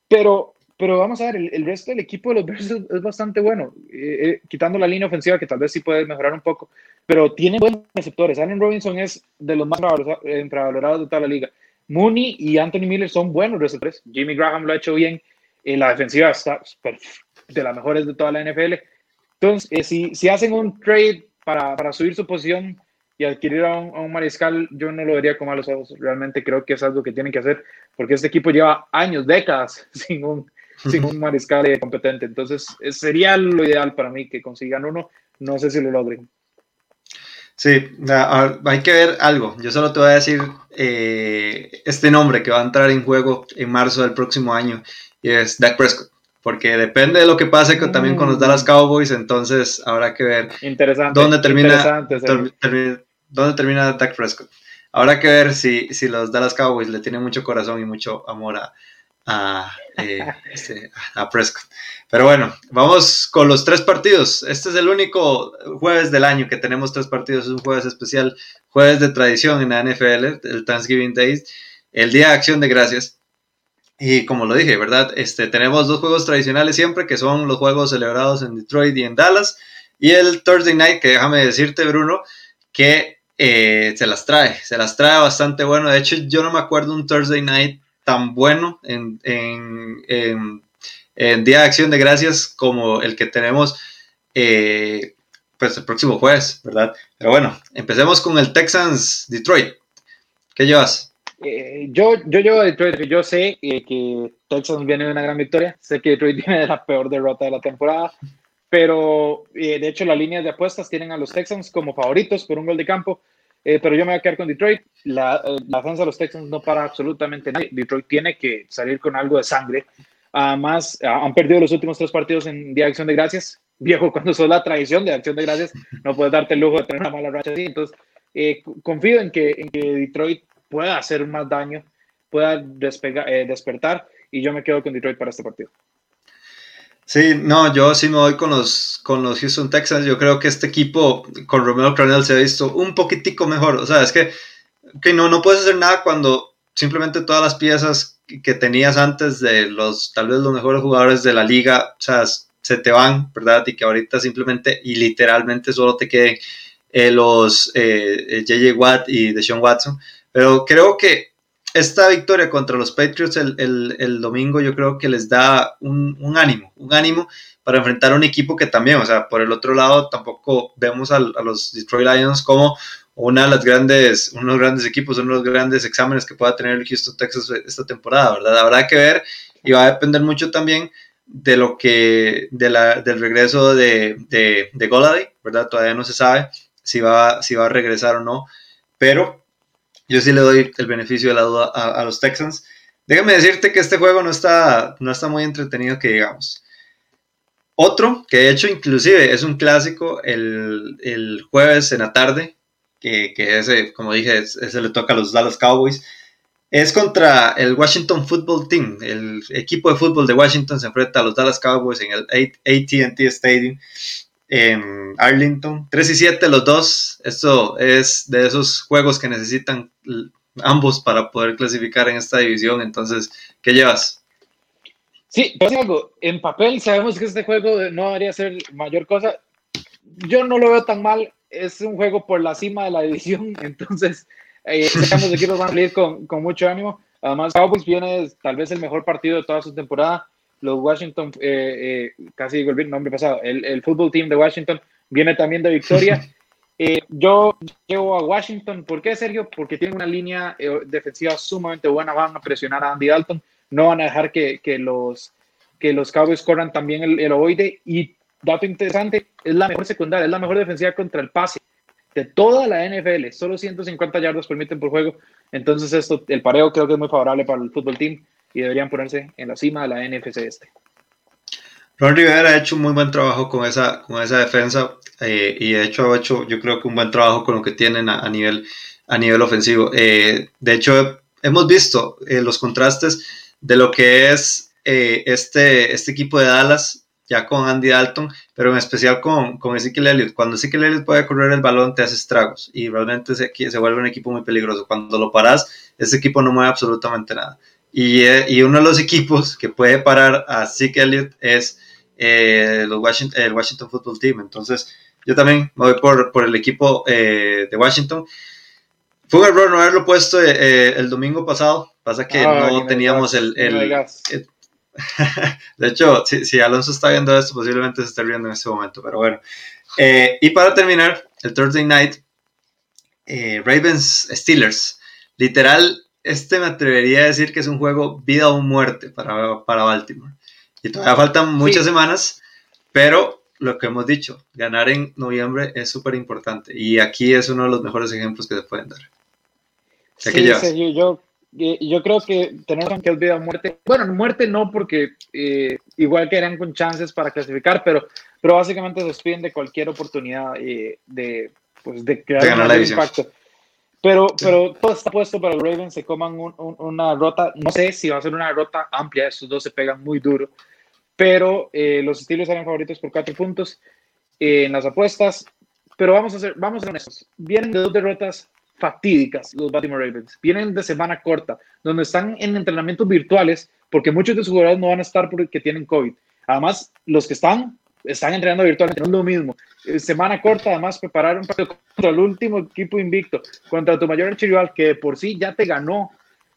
Pero, pero vamos a ver, el, resto del equipo de los Bears es, bastante bueno. Eh, eh, quitando la línea ofensiva, que tal vez sí puede mejorar un poco, pero tiene buenos receptores. Allen Robinson es de los más infravalorados de toda la liga. Mooney y Anthony Miller son buenos receptores. Jimmy Graham lo ha hecho bien. Eh, la defensiva está de las mejores de toda la NFL. Entonces, eh, si, si, hacen un trade para, para, subir su posición y adquirir a un, mariscal, yo no lo vería con malos ojos. Realmente creo que es algo que tienen que hacer porque este equipo lleva años, décadas sin un, sin un mariscal eh, competente. Entonces, eh, sería lo ideal para mí que consigan uno. No sé si lo logren. Sí, hay que ver algo. Yo solo te voy a decir este nombre que va a entrar en juego en marzo del próximo año y es Dak Prescott porque depende de lo que pase también con los Dallas mm. Cowboys, entonces habrá que ver dónde termina, dónde termina Dak Prescott. Habrá que ver si, si los Dallas Cowboys le tienen mucho corazón y mucho amor a, a, eh, este, a Prescott. Pero bueno, vamos con los tres partidos. Este es el único jueves del año que tenemos tres partidos. Es un jueves especial, jueves de tradición en la NFL, el Thanksgiving Days, el Día de Acción de Gracias. Y como lo dije, ¿verdad? Este, tenemos dos juegos tradicionales siempre, que son los juegos celebrados en Detroit y en Dallas. Y el Thursday Night, que déjame decirte, Bruno, que eh, se las trae, se las trae bastante bueno. De hecho, yo no me acuerdo un Thursday Night tan bueno en, en, en, Día de Acción de Gracias como el que tenemos eh, pues el próximo jueves, ¿verdad? Pero bueno, empecemos con el Texans Detroit. ¿Qué llevas? Eh, yo, yo llevo a Detroit, yo sé eh, que Texas viene de una gran victoria, sé que Detroit viene de la peor derrota de la temporada, pero eh, de hecho las líneas de apuestas tienen a los Texans como favoritos por un gol de campo, pero yo me voy a quedar con Detroit. La, la defensa de los Texans no para absolutamente nadie. Detroit tiene que salir con algo de sangre. Además, han perdido los últimos tres partidos en Día de Acción de Gracias. Viejo, cuando sos la tradición de Acción de Gracias, no puedes darte el lujo de tener una mala racha así. Entonces, confío en que, en que Detroit pueda hacer más daño, pueda eh, despertar y yo me quedo con Detroit para este partido. Sí, no, yo sí me voy con los, con los Houston Texans. Yo creo que este equipo con Romeo Cronel se ha visto un poquitico mejor. O sea, es que, que no, no puedes hacer nada cuando simplemente todas las piezas que tenías antes de los, tal vez los mejores jugadores de la liga, o sea, se te van, ¿verdad? Y que ahorita simplemente y literalmente solo te queden eh, los JJ eh, Watt y Deshaun Watson. Pero creo que esta victoria contra los Patriots el, domingo yo creo que les da un, ánimo, un ánimo para enfrentar a un equipo que también, o sea, por el otro lado tampoco vemos a, los Detroit Lions como una de las grandes, uno de los grandes equipos, uno de los grandes exámenes que pueda tener el Houston Texas esta temporada, ¿verdad? Habrá que ver y va a depender mucho también de lo que, de la, del regreso de, de, de ¿verdad? Todavía no se sabe si va, si va a regresar o no, pero yo sí le doy el beneficio de la duda a, los Texans. Déjame decirte que este juego no está, no está muy entretenido que digamos. Otro, que de hecho inclusive es un clásico el, jueves en la tarde, que, que, ese, como dije, ese le toca a los Dallas Cowboys, es contra el Washington Football Team. El equipo de fútbol de Washington se enfrenta a los Dallas Cowboys en el ATT Stadium en Arlington. 3 y 7 los dos. Esto es de esos juegos que necesitan ambos para poder clasificar en esta división. Entonces, ¿qué llevas? Sí, algo. En papel sabemos que este juego no debería ser mayor cosa. Yo no lo veo tan mal. Es un juego por la cima de la división. Entonces, eh, ambos equipos van a salir con, con mucho ánimo. Además, Cowboys viene tal vez el mejor partido de toda su temporada los Washington, eh, eh, casi digo el nombre pasado, el, el fútbol team de Washington viene también de victoria. Eh, yo llevo a Washington, ¿por qué Sergio? Porque tienen una línea defensiva sumamente buena, van a presionar a Andy Dalton, no van a dejar que, que los, que los Cowboys corran también el, el ovoide y dato interesante, es la mejor secundaria, es la mejor defensiva contra el pase de toda la NFL, solo 150 yardas permiten por juego, entonces esto, el pareo creo que es muy favorable para el fútbol team y deberían ponerse en la cima de la NFC este. Ron Rivera ha hecho un muy buen trabajo con esa, con esa defensa eh, y de hecho ha hecho yo creo que un buen trabajo con lo que tienen a, nivel, a nivel ofensivo. Eh, de hecho hemos visto eh, los contrastes de lo que es este, este equipo de Dallas ya con Andy Dalton, pero en especial con, con Ezekiel Elliott. Cuando Ezekiel Elliott puede correr el balón, te hace estragos y realmente se, se vuelve un equipo muy peligroso. Cuando lo paras, ese equipo no mueve absolutamente nada. Eh, y, uno de los equipos que puede parar a Zeke Elliott es eh, los Washington, el Washington Football Team. Entonces, yo también me voy por, por el equipo eh, de Washington. Fue un error no haberlo puesto el domingo pasado. Pasa que ah, no teníamos el. de hecho, si, si, Alonso está viendo esto, posiblemente se esté riendo en este momento. Pero bueno. y para terminar, el Thursday night, Ravens Steelers. Literal, este me atrevería a decir que es un juego vida o muerte para, para Baltimore. Y todavía faltan muchas semanas, pero lo que hemos dicho, ganar en noviembre es súper importante. Y aquí es uno de los mejores ejemplos que se pueden dar. sí, yo, yo creo que tenemos que vida o muerte. Bueno, muerte no, porque eh, igual que eran con chances para clasificar, pero, pero básicamente se despiden de cualquier oportunidad eh, de, pues, de crear un impacto. Pero, pero todo está puesto para los Ravens, se coman una rota, no sé si va a ser una rota amplia, estos dos se pegan muy duro, pero eh, los estilos eran favoritos por cuatro puntos eh, en las apuestas, pero vamos a ser, vamos a ser honestos, vienen de dos derrotas fatídicas los Baltimore Ravens, vienen de semana corta, donde están en entrenamientos virtuales, porque muchos de sus jugadores no van a estar porque tienen COVID. Además, los que están están entrenando virtualmente, no es lo mismo. Eh, semana corta, además, preparar un partido contra el último equipo invicto, contra tu mayor archirrival, que por sí ya te ganó,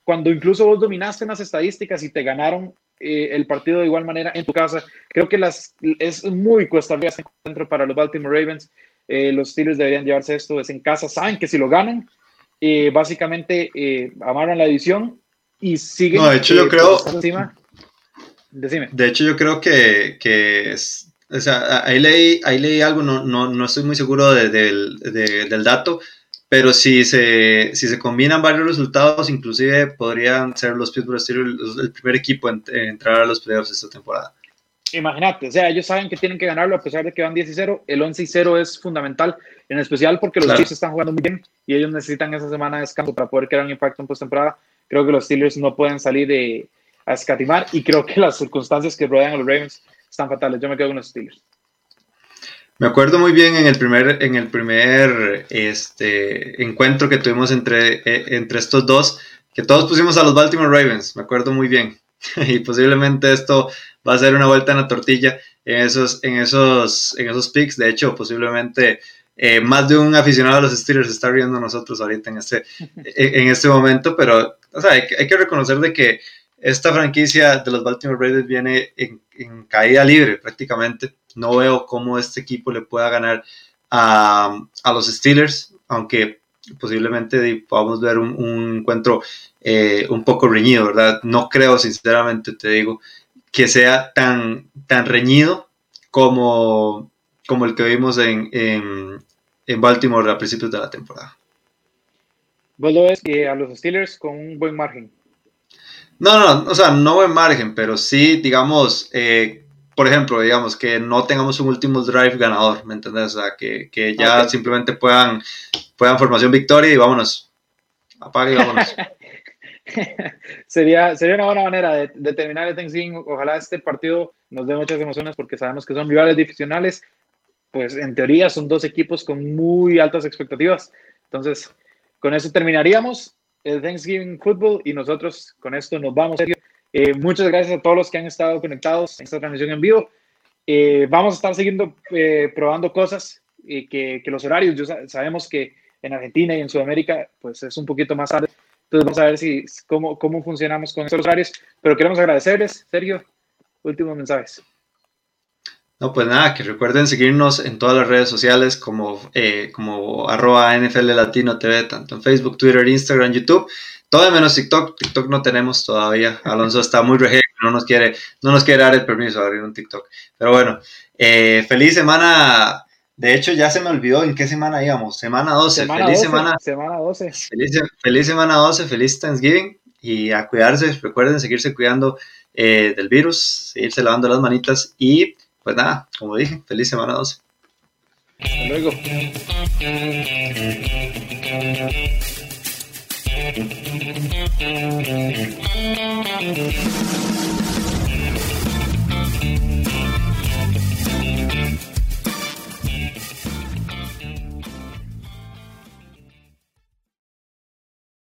cuando incluso vos dominaste en las estadísticas y te ganaron eh, el partido de igual manera en tu casa. Creo que las, es muy cuesta arriba este encuentro para los Baltimore Ravens. Eh, los Steelers deberían llevarse esto, es en casa, saben que si lo ganan, básicamente amarran la división y siguen. No, de hecho, yo creo. De hecho, yo creo que, que es, o sea, ahí leí, ahí leí algo, no, no, no estoy muy seguro de, del dato, pero si se, si se combinan varios resultados, inclusive podrían ser los Pittsburgh Steelers el primer equipo en, entrar a los playoffs esta temporada. Imagínate, o sea, ellos saben que tienen que ganarlo a pesar de que van 10 y 0. El 11 y 0 es fundamental, en especial porque los Chiefs están jugando muy bien y ellos necesitan esa semana de descanso para poder crear un impacto en postemporada. Creo que los Steelers no pueden salir de, a escatimar y creo que las circunstancias que rodean a los Ravens están fatales. Yo me quedo con los Steelers. Me acuerdo muy bien en el primer, en el primer este, encuentro que tuvimos entre, e, entre estos dos, que todos pusimos a los Baltimore Ravens, me acuerdo muy bien. y posiblemente esto va a ser una vuelta en la tortilla en esos, en esos, en esos picks. De hecho, posiblemente eh, más de un aficionado a los Steelers está riendo nosotros ahorita en este, en este momento, pero hay, hay que reconocer de que esta franquicia de los Baltimore Ravens viene en, caída libre prácticamente. No veo cómo este equipo le pueda ganar a, los Steelers, aunque posiblemente podamos ver un, encuentro eh, un poco reñido, ¿verdad? No creo, sinceramente, te digo, que sea tan, tan reñido como, como el que vimos en, en Baltimore a principios de la temporada. ¿Vos a los Steelers con un buen margen? No, no, o sea, no buen margen, pero sí, digamos, eh, por ejemplo, digamos que no tengamos un último drive ganador, ¿me entiendes? O sea, que, que ya simplemente puedan, puedan formación victoria y vámonos. Apague y vámonos. sería, sería una buena manera de, terminar el Thanksgiving. Ojalá este partido nos dé muchas emociones porque sabemos que son rivales divisionales. Pues en teoría son dos equipos con muy altas expectativas. Entonces, con eso terminaríamos el Thanksgiving Football y nosotros con esto nos vamos. Eh, muchas gracias a todos los que han estado conectados en esta transmisión en vivo. Eh, vamos a estar siguiendo eh, probando cosas y que, que, los horarios, yo sabemos que en Argentina y en Sudamérica pues es un poquito más tarde. Entonces vamos a ver si, cómo, cómo funcionamos con estos horarios. Pero queremos agradecerles, Sergio, últimos mensajes. No, pues nada, que recuerden seguirnos en todas las redes sociales como, como arroba NFL Latino TV, tanto en Facebook, Twitter, Instagram, YouTube. Todo menos TikTok. TikTok no tenemos todavía. Alonso está muy rege, no nos quiere, no nos quiere dar el permiso de abrir un TikTok. Pero bueno, eh, feliz semana. De hecho, ya se me olvidó en qué semana íbamos. Semana 12. feliz semana. Semana 12. Feliz, semana 12. Feliz Thanksgiving. Y a cuidarse. Recuerden seguirse cuidando eh, del virus, seguirse lavando las manitas. Y pues nada, como dije, feliz semana 12. Hasta luego.